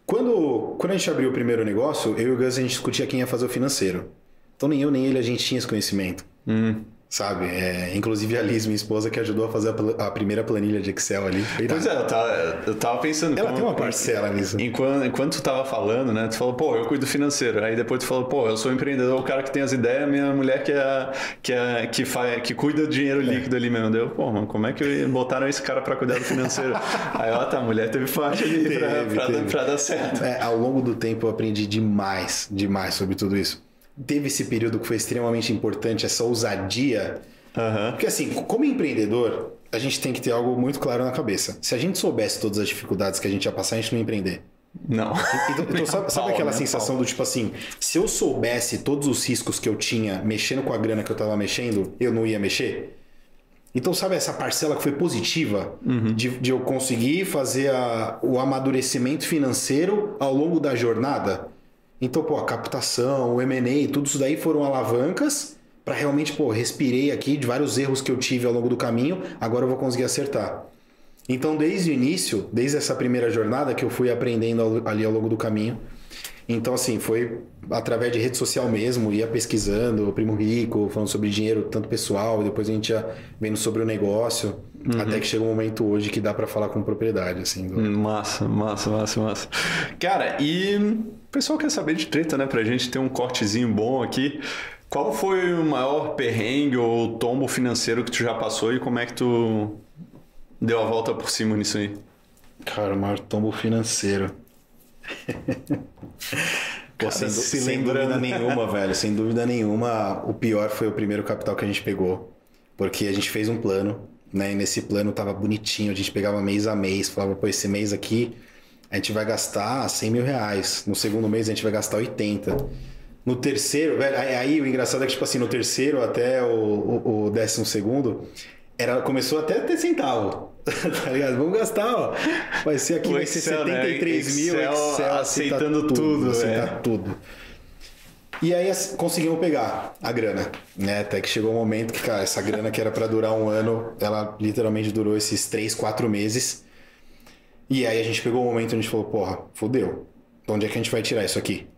Quando, quando a gente abriu o primeiro negócio, eu e o Gus a gente discutia quem ia fazer o financeiro. Então nem eu nem ele a gente tinha esse conhecimento. Hum sabe? É, inclusive a Liz, minha esposa, que ajudou a fazer a, a primeira planilha de Excel ali. Pois é, eu tava, eu tava pensando... Ela como, tem uma parcela nisso. Enquanto, enquanto tu tava falando, né? Tu falou, pô, eu cuido financeiro. Aí depois tu falou, pô, eu sou empreendedor, o cara que tem as ideias, minha mulher que é, que, é, que, faz, que cuida do dinheiro líquido é. ali mesmo. Deu, pô, mano, como é que botaram esse cara pra cuidar do financeiro? Aí, ó, tá, a mulher teve parte ali teve, pra, pra, teve. pra, dar certo. É, ao longo do tempo eu aprendi demais, demais sobre tudo isso. Teve esse período que foi extremamente importante, essa ousadia Uhum. Porque assim, como empreendedor, a gente tem que ter algo muito claro na cabeça. Se a gente soubesse todas as dificuldades que a gente ia passar, a gente não ia empreender. Não. Então, então sabe, sabe, aquela sensação do tipo assim, se eu soubesse todos os riscos que eu tinha mexendo com a grana que eu tava mexendo, eu não ia mexer? Então, sabe essa parcela que foi positiva uhum. de, de, eu conseguir fazer a, o amadurecimento financeiro ao longo da jornada? Então, pô, a captação, o M&A, tudo isso daí foram alavancas para realmente, pô, respirei aqui de vários erros que eu tive ao longo do caminho, agora eu vou conseguir acertar. Então, desde o início, desde essa primeira jornada que eu fui aprendendo ali ao longo do caminho. Então, assim, foi através de rede social mesmo, ia pesquisando, o Primo Rico, falando sobre dinheiro, tanto pessoal, depois a gente ia vendo sobre o negócio, uhum. até que chega um momento hoje que dá para falar com propriedade, assim. Do... Massa, massa, massa, massa. Cara, e o pessoal quer saber de treta, né? Pra gente ter um cortezinho bom aqui. Qual foi o maior perrengue ou tombo financeiro que tu já passou e como é que tu deu a volta por cima nisso aí? Cara, o maior tombo financeiro. Pô, sem, sem dúvida nenhuma, velho. Sem dúvida nenhuma, o pior foi o primeiro capital que a gente pegou. Porque a gente fez um plano, né? E nesse plano tava bonitinho, a gente pegava mês a mês, falava, pô, esse mês aqui a gente vai gastar 100 mil reais. No segundo mês a gente vai gastar 80. No terceiro, velho, aí o engraçado é que, tipo assim, no terceiro até o, o, o décimo segundo, era, começou até a ter centavo. tá ligado? Vamos gastar, ó. Vai ser aqui, o vai Excel, ser 73 né? mil, Excel, Excel aceitando tudo, tudo aceitar tudo. E aí assim, conseguimos pegar a grana, né? Até que chegou um momento que, cara, essa grana que era para durar um ano, ela literalmente durou esses três, quatro meses. E aí a gente pegou um momento onde a gente falou, porra, fodeu. De onde é que a gente vai tirar isso aqui?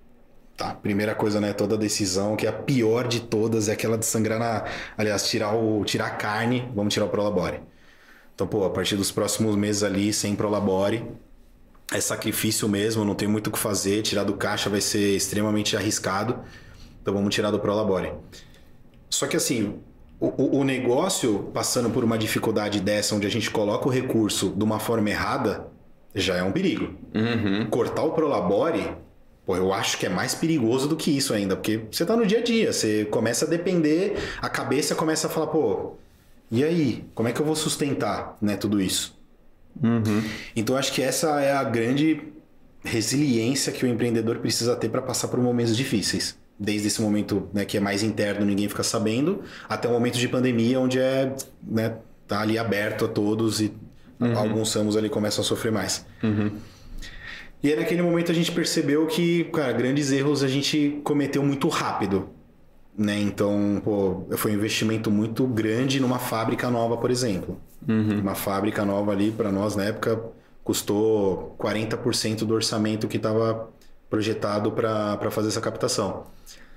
Tá, primeira coisa, né? Toda decisão, que é a pior de todas, é aquela de sangrar na. Aliás, tirar, o, tirar a carne, vamos tirar o Prolabore. Então, pô, a partir dos próximos meses ali, sem Prolabore, é sacrifício mesmo, não tem muito o que fazer. Tirar do caixa vai ser extremamente arriscado. Então vamos tirar do Prolabore. Só que assim, o, o, negócio passando por uma dificuldade dessa, onde a gente coloca o recurso de uma forma errada, já é um perigo. Uhum. Cortar o Prolabore, pô, eu acho que é mais perigoso do que isso ainda, porque você tá no dia a dia, você começa a depender, a cabeça começa a falar, pô, e aí, como é que eu vou sustentar né, tudo isso? Uhum. Então acho que essa é a grande resiliência que o empreendedor precisa ter para passar por momentos difíceis. Desde esse momento né, que é mais interno, ninguém fica sabendo, até o momento de pandemia, onde é né, tá ali aberto a todos e uhum. alguns ramos ali começam a sofrer mais. Uhum. E aí naquele momento a gente percebeu que, cara, grandes erros a gente cometeu muito rápido. Né? Então, pô, foi um investimento muito grande numa fábrica nova, por exemplo. Uhum. Uma fábrica nova ali, para nós, na época, custou 40% do orçamento que estava projetado para fazer essa captação.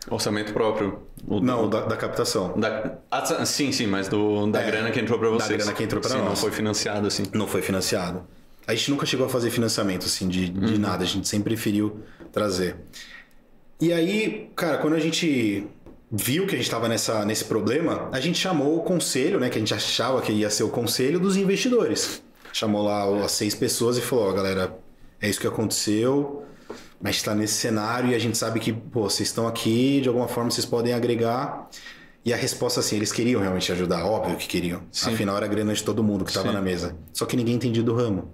Orçamento próprio? O, não, da, da, captação. Da, ah, sim, sim, mas do, da é, grana que entrou para vocês. Da grana que entrou para nós. Não foi financiado, assim. Não foi financiado. A gente nunca chegou a fazer financiamento, assim, de, de uhum. nada. A gente sempre preferiu trazer. E aí, cara, quando a gente viu que a gente estava nesse problema, a gente chamou o conselho, né, que a gente achava que ia ser o conselho dos investidores. Chamou lá as seis pessoas e falou: ó, galera, é isso que aconteceu, mas está nesse cenário e a gente sabe que, pô, vocês estão aqui, de alguma forma vocês podem agregar. E a resposta, assim, eles queriam realmente ajudar, óbvio que queriam. Sim. Afinal, era grana de todo mundo que estava na mesa. Só que ninguém entendia do ramo.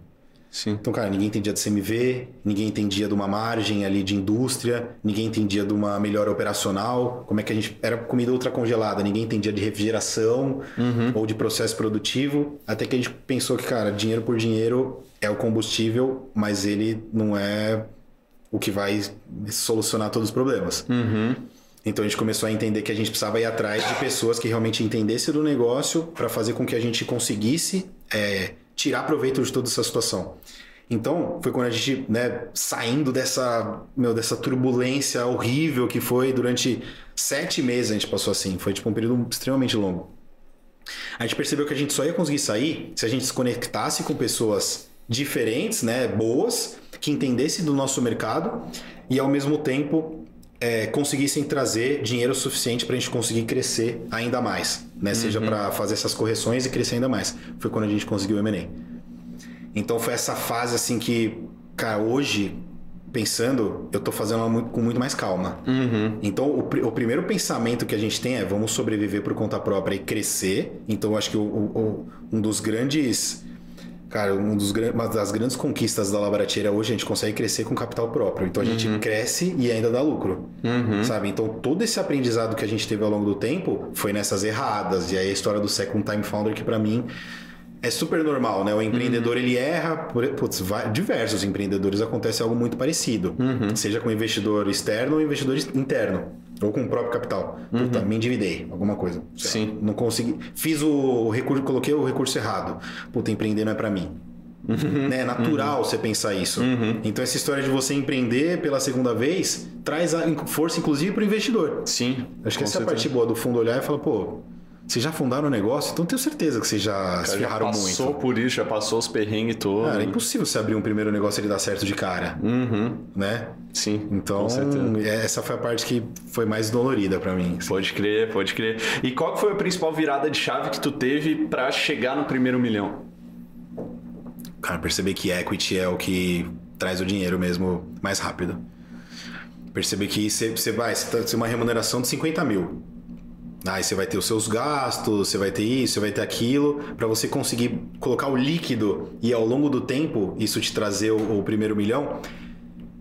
Sim. Então, cara, ninguém entendia de CMV, ninguém entendia de uma margem ali de indústria, ninguém entendia de uma melhora operacional, como é que a gente. Era comida ultra congelada, ninguém entendia de refrigeração uhum. ou de processo produtivo. Até que a gente pensou que, cara, dinheiro por dinheiro é o combustível, mas ele não é o que vai solucionar todos os problemas. Uhum. Então a gente começou a entender que a gente precisava ir atrás de pessoas que realmente entendessem do negócio para fazer com que a gente conseguisse. É, tirar proveito de toda essa situação. Então, foi quando a gente, né, saindo dessa, meu, dessa turbulência horrível que foi durante sete meses a gente passou assim. Foi tipo um período extremamente longo. A gente percebeu que a gente só ia conseguir sair se a gente se conectasse com pessoas diferentes, né, boas, que entendessem do nosso mercado e ao mesmo tempo é, conseguissem trazer dinheiro suficiente para a gente conseguir crescer ainda mais, né? Uhum. Seja para fazer essas correções e crescer ainda mais. Foi quando a gente conseguiu o M&A. Então foi essa fase assim que, cara, hoje pensando, eu estou fazendo ela com muito mais calma. Uhum. Então, o, o, primeiro pensamento que a gente tem é vamos sobreviver por conta própria e crescer. Então, eu acho que o, o, um dos grandes Cara, um dos, uma das grandes conquistas da Labaratiera hoje, a gente consegue crescer com capital próprio. Então a gente uhum. cresce e ainda dá lucro. Uhum. Sabe? Então todo esse aprendizado que a gente teve ao longo do tempo foi nessas erradas. E aí a história do Second Time Founder, que para mim é super normal, né? O empreendedor uhum. ele erra, putz, vai, diversos empreendedores acontece algo muito parecido, uhum. seja com investidor externo ou investidor interno, ou com o próprio capital. Uhum. Puta, me endividei, alguma coisa. Sim. Não consegui, fiz o recurso, coloquei o recurso errado. Puta, empreender não é para mim. Uhum. Né? É natural uhum. você pensar isso. Uhum. Então essa história de você empreender pela segunda vez traz força inclusive para o investidor. Sim. Acho que essa é a parte boa do fundo olhar e falar, pô, vocês já fundaram o negócio, então tenho certeza que vocês já se ferraram muito. Já passou por isso, já passou os perrengues todos. Cara, é impossível você abrir um primeiro negócio e ele dar certo de cara. Uhum. Né? Sim. Então, essa foi a parte que foi mais dolorida para mim. Assim. Pode crer, pode crer. E qual foi a principal virada de chave que tu teve para chegar no primeiro milhão? Cara, perceber que equity é o que traz o dinheiro mesmo mais rápido. Perceber que você, você vai, você tem tá, uma remuneração de 50 mil. Aí você vai ter os seus gastos, você vai ter isso, você vai ter aquilo, para você conseguir colocar o líquido e ao longo do tempo isso te trazer o, o primeiro milhão.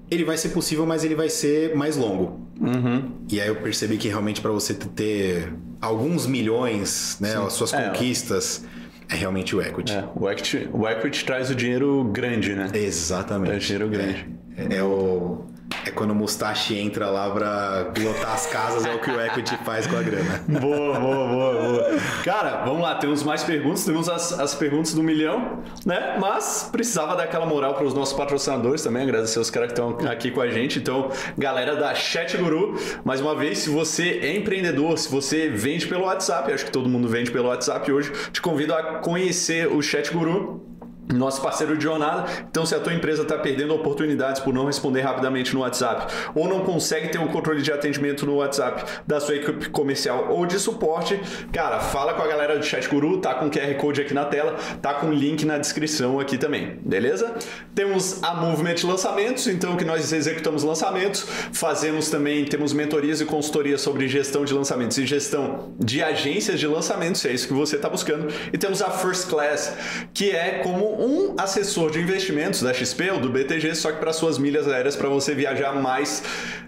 Ele vai ser possível, mas ele vai ser mais longo. Uhum. E aí eu percebi que realmente para você ter alguns milhões, né, Sim. as suas é. conquistas, é realmente o equity. É, o equity. O equity traz o dinheiro grande, né? Exatamente. Traz dinheiro grande. É, é o é quando o Mustache entra lá pra lotar as casas, é o que o equity faz com a grana. Boa, boa, boa, boa. Cara, vamos lá, temos mais perguntas, temos as, as perguntas do milhão, né? Mas precisava dar aquela moral para os nossos patrocinadores também, agradecer os caras que estão aqui com a gente. Então, galera da Chat Guru, mais uma vez, se você é empreendedor, se você vende pelo WhatsApp, acho que todo mundo vende pelo WhatsApp hoje, te convido a conhecer o Chat Guru nosso parceiro de jornada. Então, se a tua empresa está perdendo oportunidades por não responder rapidamente no WhatsApp ou não consegue ter um controle de atendimento no WhatsApp da sua equipe comercial ou de suporte, cara, fala com a galera do Chat Guru, tá com QR Code aqui na tela, tá com link na descrição aqui também, beleza? Temos a Movement Lançamentos, então que nós executamos lançamentos, fazemos também, temos mentorias e consultorias sobre gestão de lançamentos e gestão de agências de lançamentos, se é isso que você está buscando. E temos a First Class, que é como um assessor de investimentos da XP ou do BTG, só que para suas milhas aéreas para você viajar mais,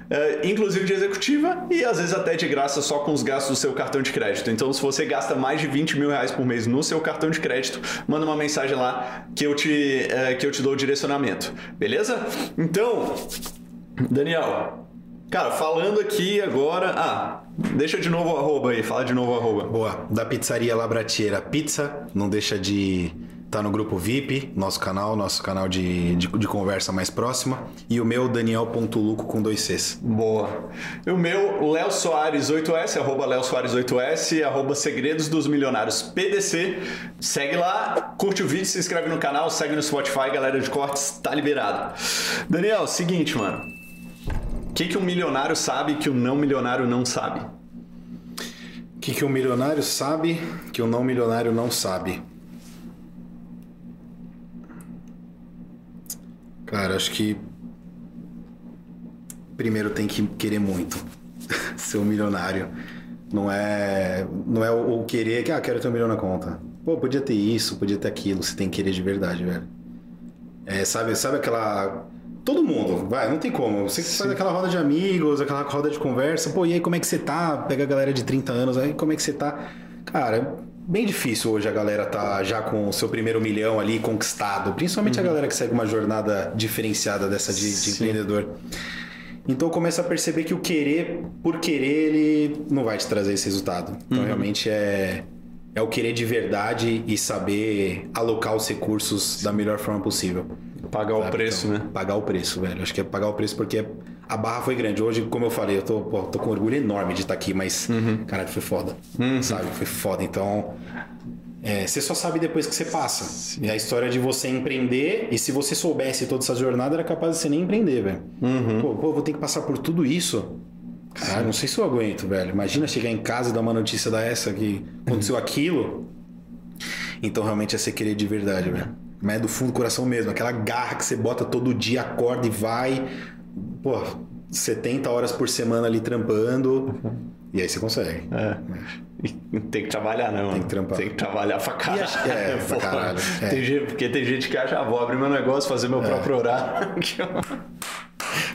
uh, inclusive de executiva e às vezes até de graça só com os gastos do seu cartão de crédito. Então, se você gasta mais de 20 mil reais por mês no seu cartão de crédito, manda uma mensagem lá que eu te, uh, que eu te dou o direcionamento, beleza? Então, Daniel, Cara, falando aqui agora. Ah, deixa de novo o arroba aí, fala de novo o arroba. Boa. Da pizzaria Labratiera Pizza, não deixa de tá no grupo VIP, nosso canal, nosso canal de, de, de conversa mais próxima. E o meu, Daniel.luco com dois Cs. Boa. E o meu, Léo Soares 8S, arroba Léo Soares 8S, arroba Segredos dos Milionários PDC. Segue lá, curte o vídeo, se inscreve no canal, segue no Spotify, galera de cortes, tá liberado. Daniel, seguinte, mano. O que, que um milionário sabe que o não milionário não sabe? O que, que um milionário sabe que o não milionário não sabe? Cara, acho que primeiro tem que querer muito ser um milionário. Não é, não é o querer que, ah, quero ter um milhão na conta. Pô, podia ter isso, podia ter aquilo. Você tem que querer de verdade, velho. É, sabe, sabe aquela. Todo mundo, vai, não tem como. Você Sim. faz aquela roda de amigos, aquela roda de conversa. Pô, e aí, como é que você tá? Pega a galera de 30 anos, aí, como é que você tá? Cara, bem difícil hoje a galera tá já com o seu primeiro milhão ali conquistado, principalmente uhum. a galera que segue uma jornada diferenciada dessa de, de empreendedor. Então começa a perceber que o querer por querer ele não vai te trazer esse resultado. Então uhum. realmente é é o querer de verdade e saber alocar os recursos da melhor forma possível. Pagar sabe? o preço, então, né? Pagar o preço, velho. Acho que é pagar o preço porque a barra foi grande. Hoje, como eu falei, eu tô, pô, tô com orgulho enorme de estar aqui, mas, uhum. cara, foi foda. Uhum. Sabe? Foi foda. Então, é, você só sabe depois que você passa. Sim. É a história de você empreender, e se você soubesse toda essa jornada, era capaz de você nem empreender, velho. Uhum. Pô, pô, vou ter que passar por tudo isso. Cara, não sei se eu aguento, velho. Imagina chegar em casa e dar uma notícia dessa que aconteceu aquilo. Então, realmente, é você querer de verdade, velho. Mas é do fundo do coração mesmo. Aquela garra que você bota todo dia, acorda e vai pô, 70 horas por semana ali trampando. E aí você consegue. É. Tem que trabalhar, não. Tem que trampar. Tem que trabalhar pra caralho. É, pra caralho. É. Tem gente, porque tem gente que acha, ah, vou abrir meu negócio, fazer meu é. próprio horário.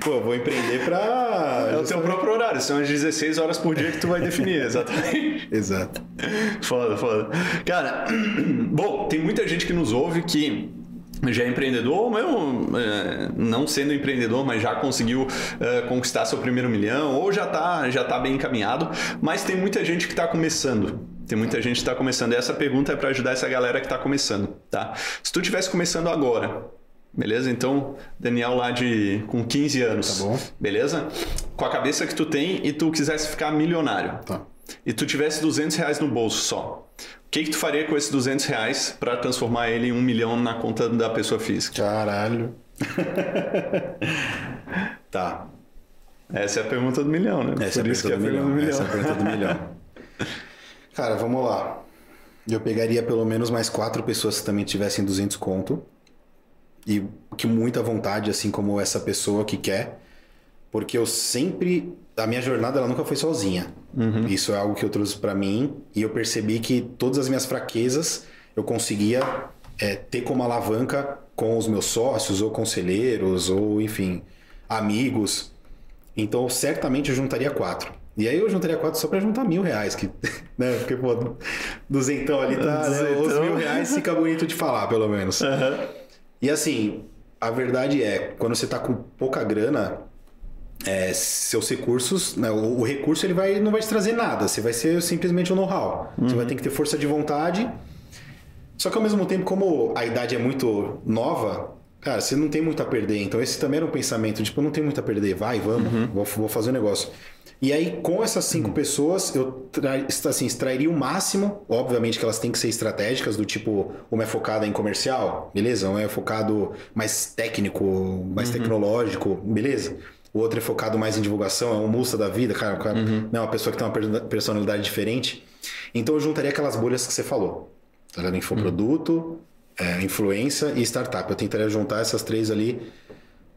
Pô, vou empreender pra. É o teu próprio horário, são as 16 horas por dia que tu vai definir, exatamente. Exato. Foda, foda. Cara, bom, tem muita gente que nos ouve que já é empreendedor, ou mesmo é, não sendo empreendedor, mas já conseguiu é, conquistar seu primeiro milhão, ou já está já tá bem encaminhado, mas tem muita gente que está começando. Tem muita gente que está começando. E essa pergunta é para ajudar essa galera que está começando, tá? Se tu estivesse começando agora, beleza? Então, Daniel lá de com 15 anos, tá bom. beleza? Com a cabeça que tu tem e tu quisesse ficar milionário. Tá. E tu tivesse 200 reais no bolso só. O que, que tu faria com esses 200 reais para transformar ele em um milhão na conta da pessoa física? Caralho. tá. Essa é a pergunta do milhão, né? Essa, Por é, a pergunta, é a milhão. do milhão. Essa é a pergunta do milhão. Cara, vamos lá. Eu pegaria pelo menos mais quatro pessoas que também tivessem 200 conto. E que muita vontade, assim como essa pessoa que quer. Porque eu sempre a minha jornada ela nunca foi sozinha. Uhum. Isso é algo que eu trouxe para mim e eu percebi que todas as minhas fraquezas eu conseguia é, ter como alavanca com os meus sócios ou conselheiros ou enfim amigos. Então certamente eu juntaria quatro. E aí eu juntaria quatro só para juntar mil reais, que, né? Porque, pô, duzentão ali tá, né? Os mil reais fica bonito de falar, pelo menos. Uhum. E assim, a verdade é, quando você tá com pouca grana, é, seus recursos, né, o, o, recurso ele vai, não vai te trazer nada, você vai ser simplesmente um know-how. Uhum. Você vai ter que ter força de vontade. Só que ao mesmo tempo, como a idade é muito nova, cara, você não tem muito a perder. Então esse também era um pensamento, tipo, não tenho muito a perder, vai, vamos, uhum. vou, vou fazer o um negócio. E aí, com essas cinco uhum. pessoas, eu assim, extrairia o máximo. Obviamente que elas têm que ser estratégicas, do tipo, uma é focada em comercial, beleza? Uma é focado mais técnico, mais uhum. tecnológico, beleza? O outro é focado mais em divulgação, é um musta da vida, cara, cara uhum. né, uma pessoa que tem uma personalidade diferente. Então eu juntaria aquelas bolhas que você falou. Tá ligado? Infoproduto, uhum. é, influência e startup. Eu tentaria juntar essas três ali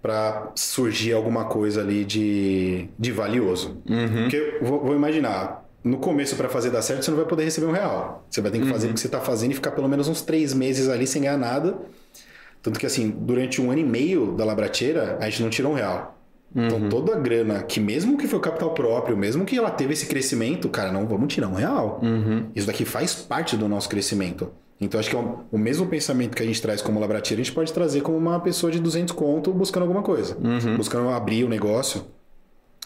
para surgir alguma coisa ali de, de valioso. Uhum. Porque vou, vou, imaginar, no começo para fazer dar certo, você não vai poder receber um real. Você vai ter que fazer uhum. o que você está fazendo e ficar pelo menos uns três meses ali sem ganhar nada. Tanto que assim, durante um ano e meio da Labrateira, a gente não tirou um real. Então, uhum. Então toda a grana, que mesmo que foi o capital próprio, mesmo que ela teve esse crescimento, cara, não vamos tirar um real. Uhum. Isso daqui faz parte do nosso crescimento. Então acho que é o, o mesmo pensamento que a gente traz como labrativo, a gente pode trazer como uma pessoa de 200 conto buscando alguma coisa. Uhum. Buscando abrir o negócio.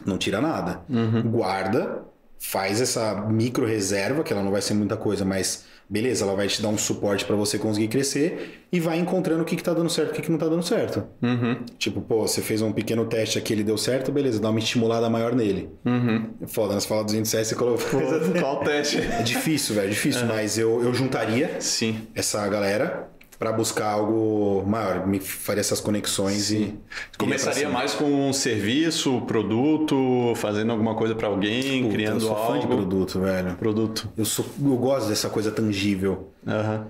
Não tira nada. Uhum. Guarda, faz essa micro reserva, que ela não vai ser muita coisa, mas beleza, ela vai te dar um suporte para você conseguir crescer e vai encontrando o que, que tá dando certo e o que, que não tá dando certo. Uhum. Tipo, pô, você fez um pequeno teste aqui, ele deu certo, beleza, dá uma estimulada maior nele. Uhum. Foda, nós falamos 207, você colocou. Qual teste? É difícil, velho, é difícil, uhum. mas eu, eu juntaria Sim. essa galera para buscar algo maior, me faria essas conexões Sim. e começaria mais com um serviço, produto, fazendo alguma coisa para alguém, Puta, criando eu sou algo. fã de produto, velho. Produto. Eu sou, eu gosto dessa coisa tangível. Uhum.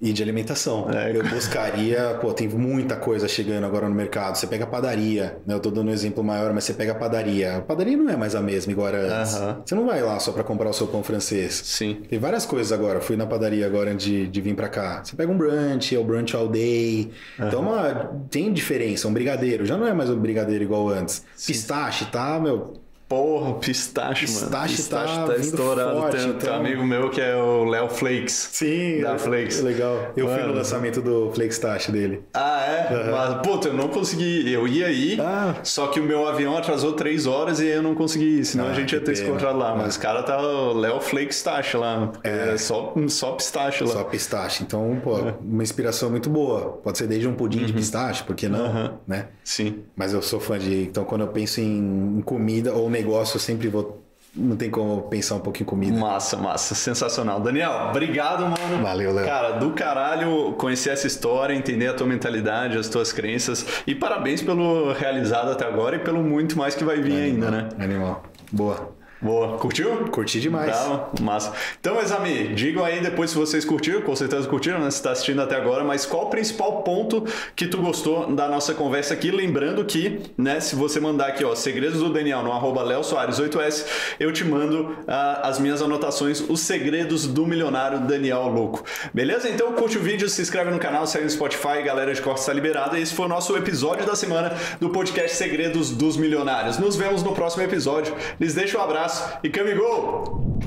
E de alimentação. É. Eu buscaria, pô, tem muita coisa chegando agora no mercado. Você pega a padaria, né? Eu tô dando um exemplo maior, mas você pega a padaria. A padaria não é mais a mesma igual era antes. Você não vai lá só para comprar o seu pão francês. Sim. Tem várias coisas agora. Fui na padaria agora de, de vir para cá. Você pega um brunch, é o brunch all day. Então uma, tem diferença, um brigadeiro. Já não é mais um brigadeiro igual antes. Sim. Pistache, tá, meu? Porra, pistache, pistache mano. Pistache tá, tá estourado. Forte, tem, então... um amigo meu que é o Léo Flakes. Sim, da Flakes. Legal. Eu mano. fui no lançamento do Flakes Tache dele. Ah, é? Uhum. Mas, puta, eu não consegui. Eu ia ir, ah. só que o meu avião atrasou três horas e eu não consegui ir. Senão ah, a gente ia ter se encontrado lá. Mas o cara tá o Léo Flakes Tache lá. É. é, só, só pistache lá. Só pistache. Então, pô, é. uma inspiração muito boa. Pode ser desde um pudim uhum. de pistache, por que não? Uhum. Né? Sim. Mas eu sou fã de. Então, quando eu penso em comida ou negócio, eu sempre vou não tem como pensar um pouco em comida. Massa, massa. Sensacional. Daniel, obrigado, mano. Valeu, Léo. Cara, do caralho conhecer essa história, entender a tua mentalidade, as tuas crenças. E parabéns pelo realizado até agora e pelo muito mais que vai vir ainda, né? Animal. Boa. Boa. Curtiu? Curti demais. Tá, massa. Então, meus amigos, digam aí depois se vocês curtiram, com certeza curtiram, né? Se está assistindo até agora, mas qual o principal ponto que tu gostou da nossa conversa aqui? Lembrando que, né, se você mandar aqui, ó, segredos do Daniel no arroba Léo Soares 8S, eu te mando uh, as minhas anotações, os segredos do milionário Daniel Louco. Beleza? Então, curte o vídeo, se inscreve no canal, segue no Spotify, galera de corte está liberada. Esse foi o nosso episódio da semana do podcast Segredos dos Milionários. Nos vemos no próximo episódio. Lhes deixo um abraço abraço e Camigol!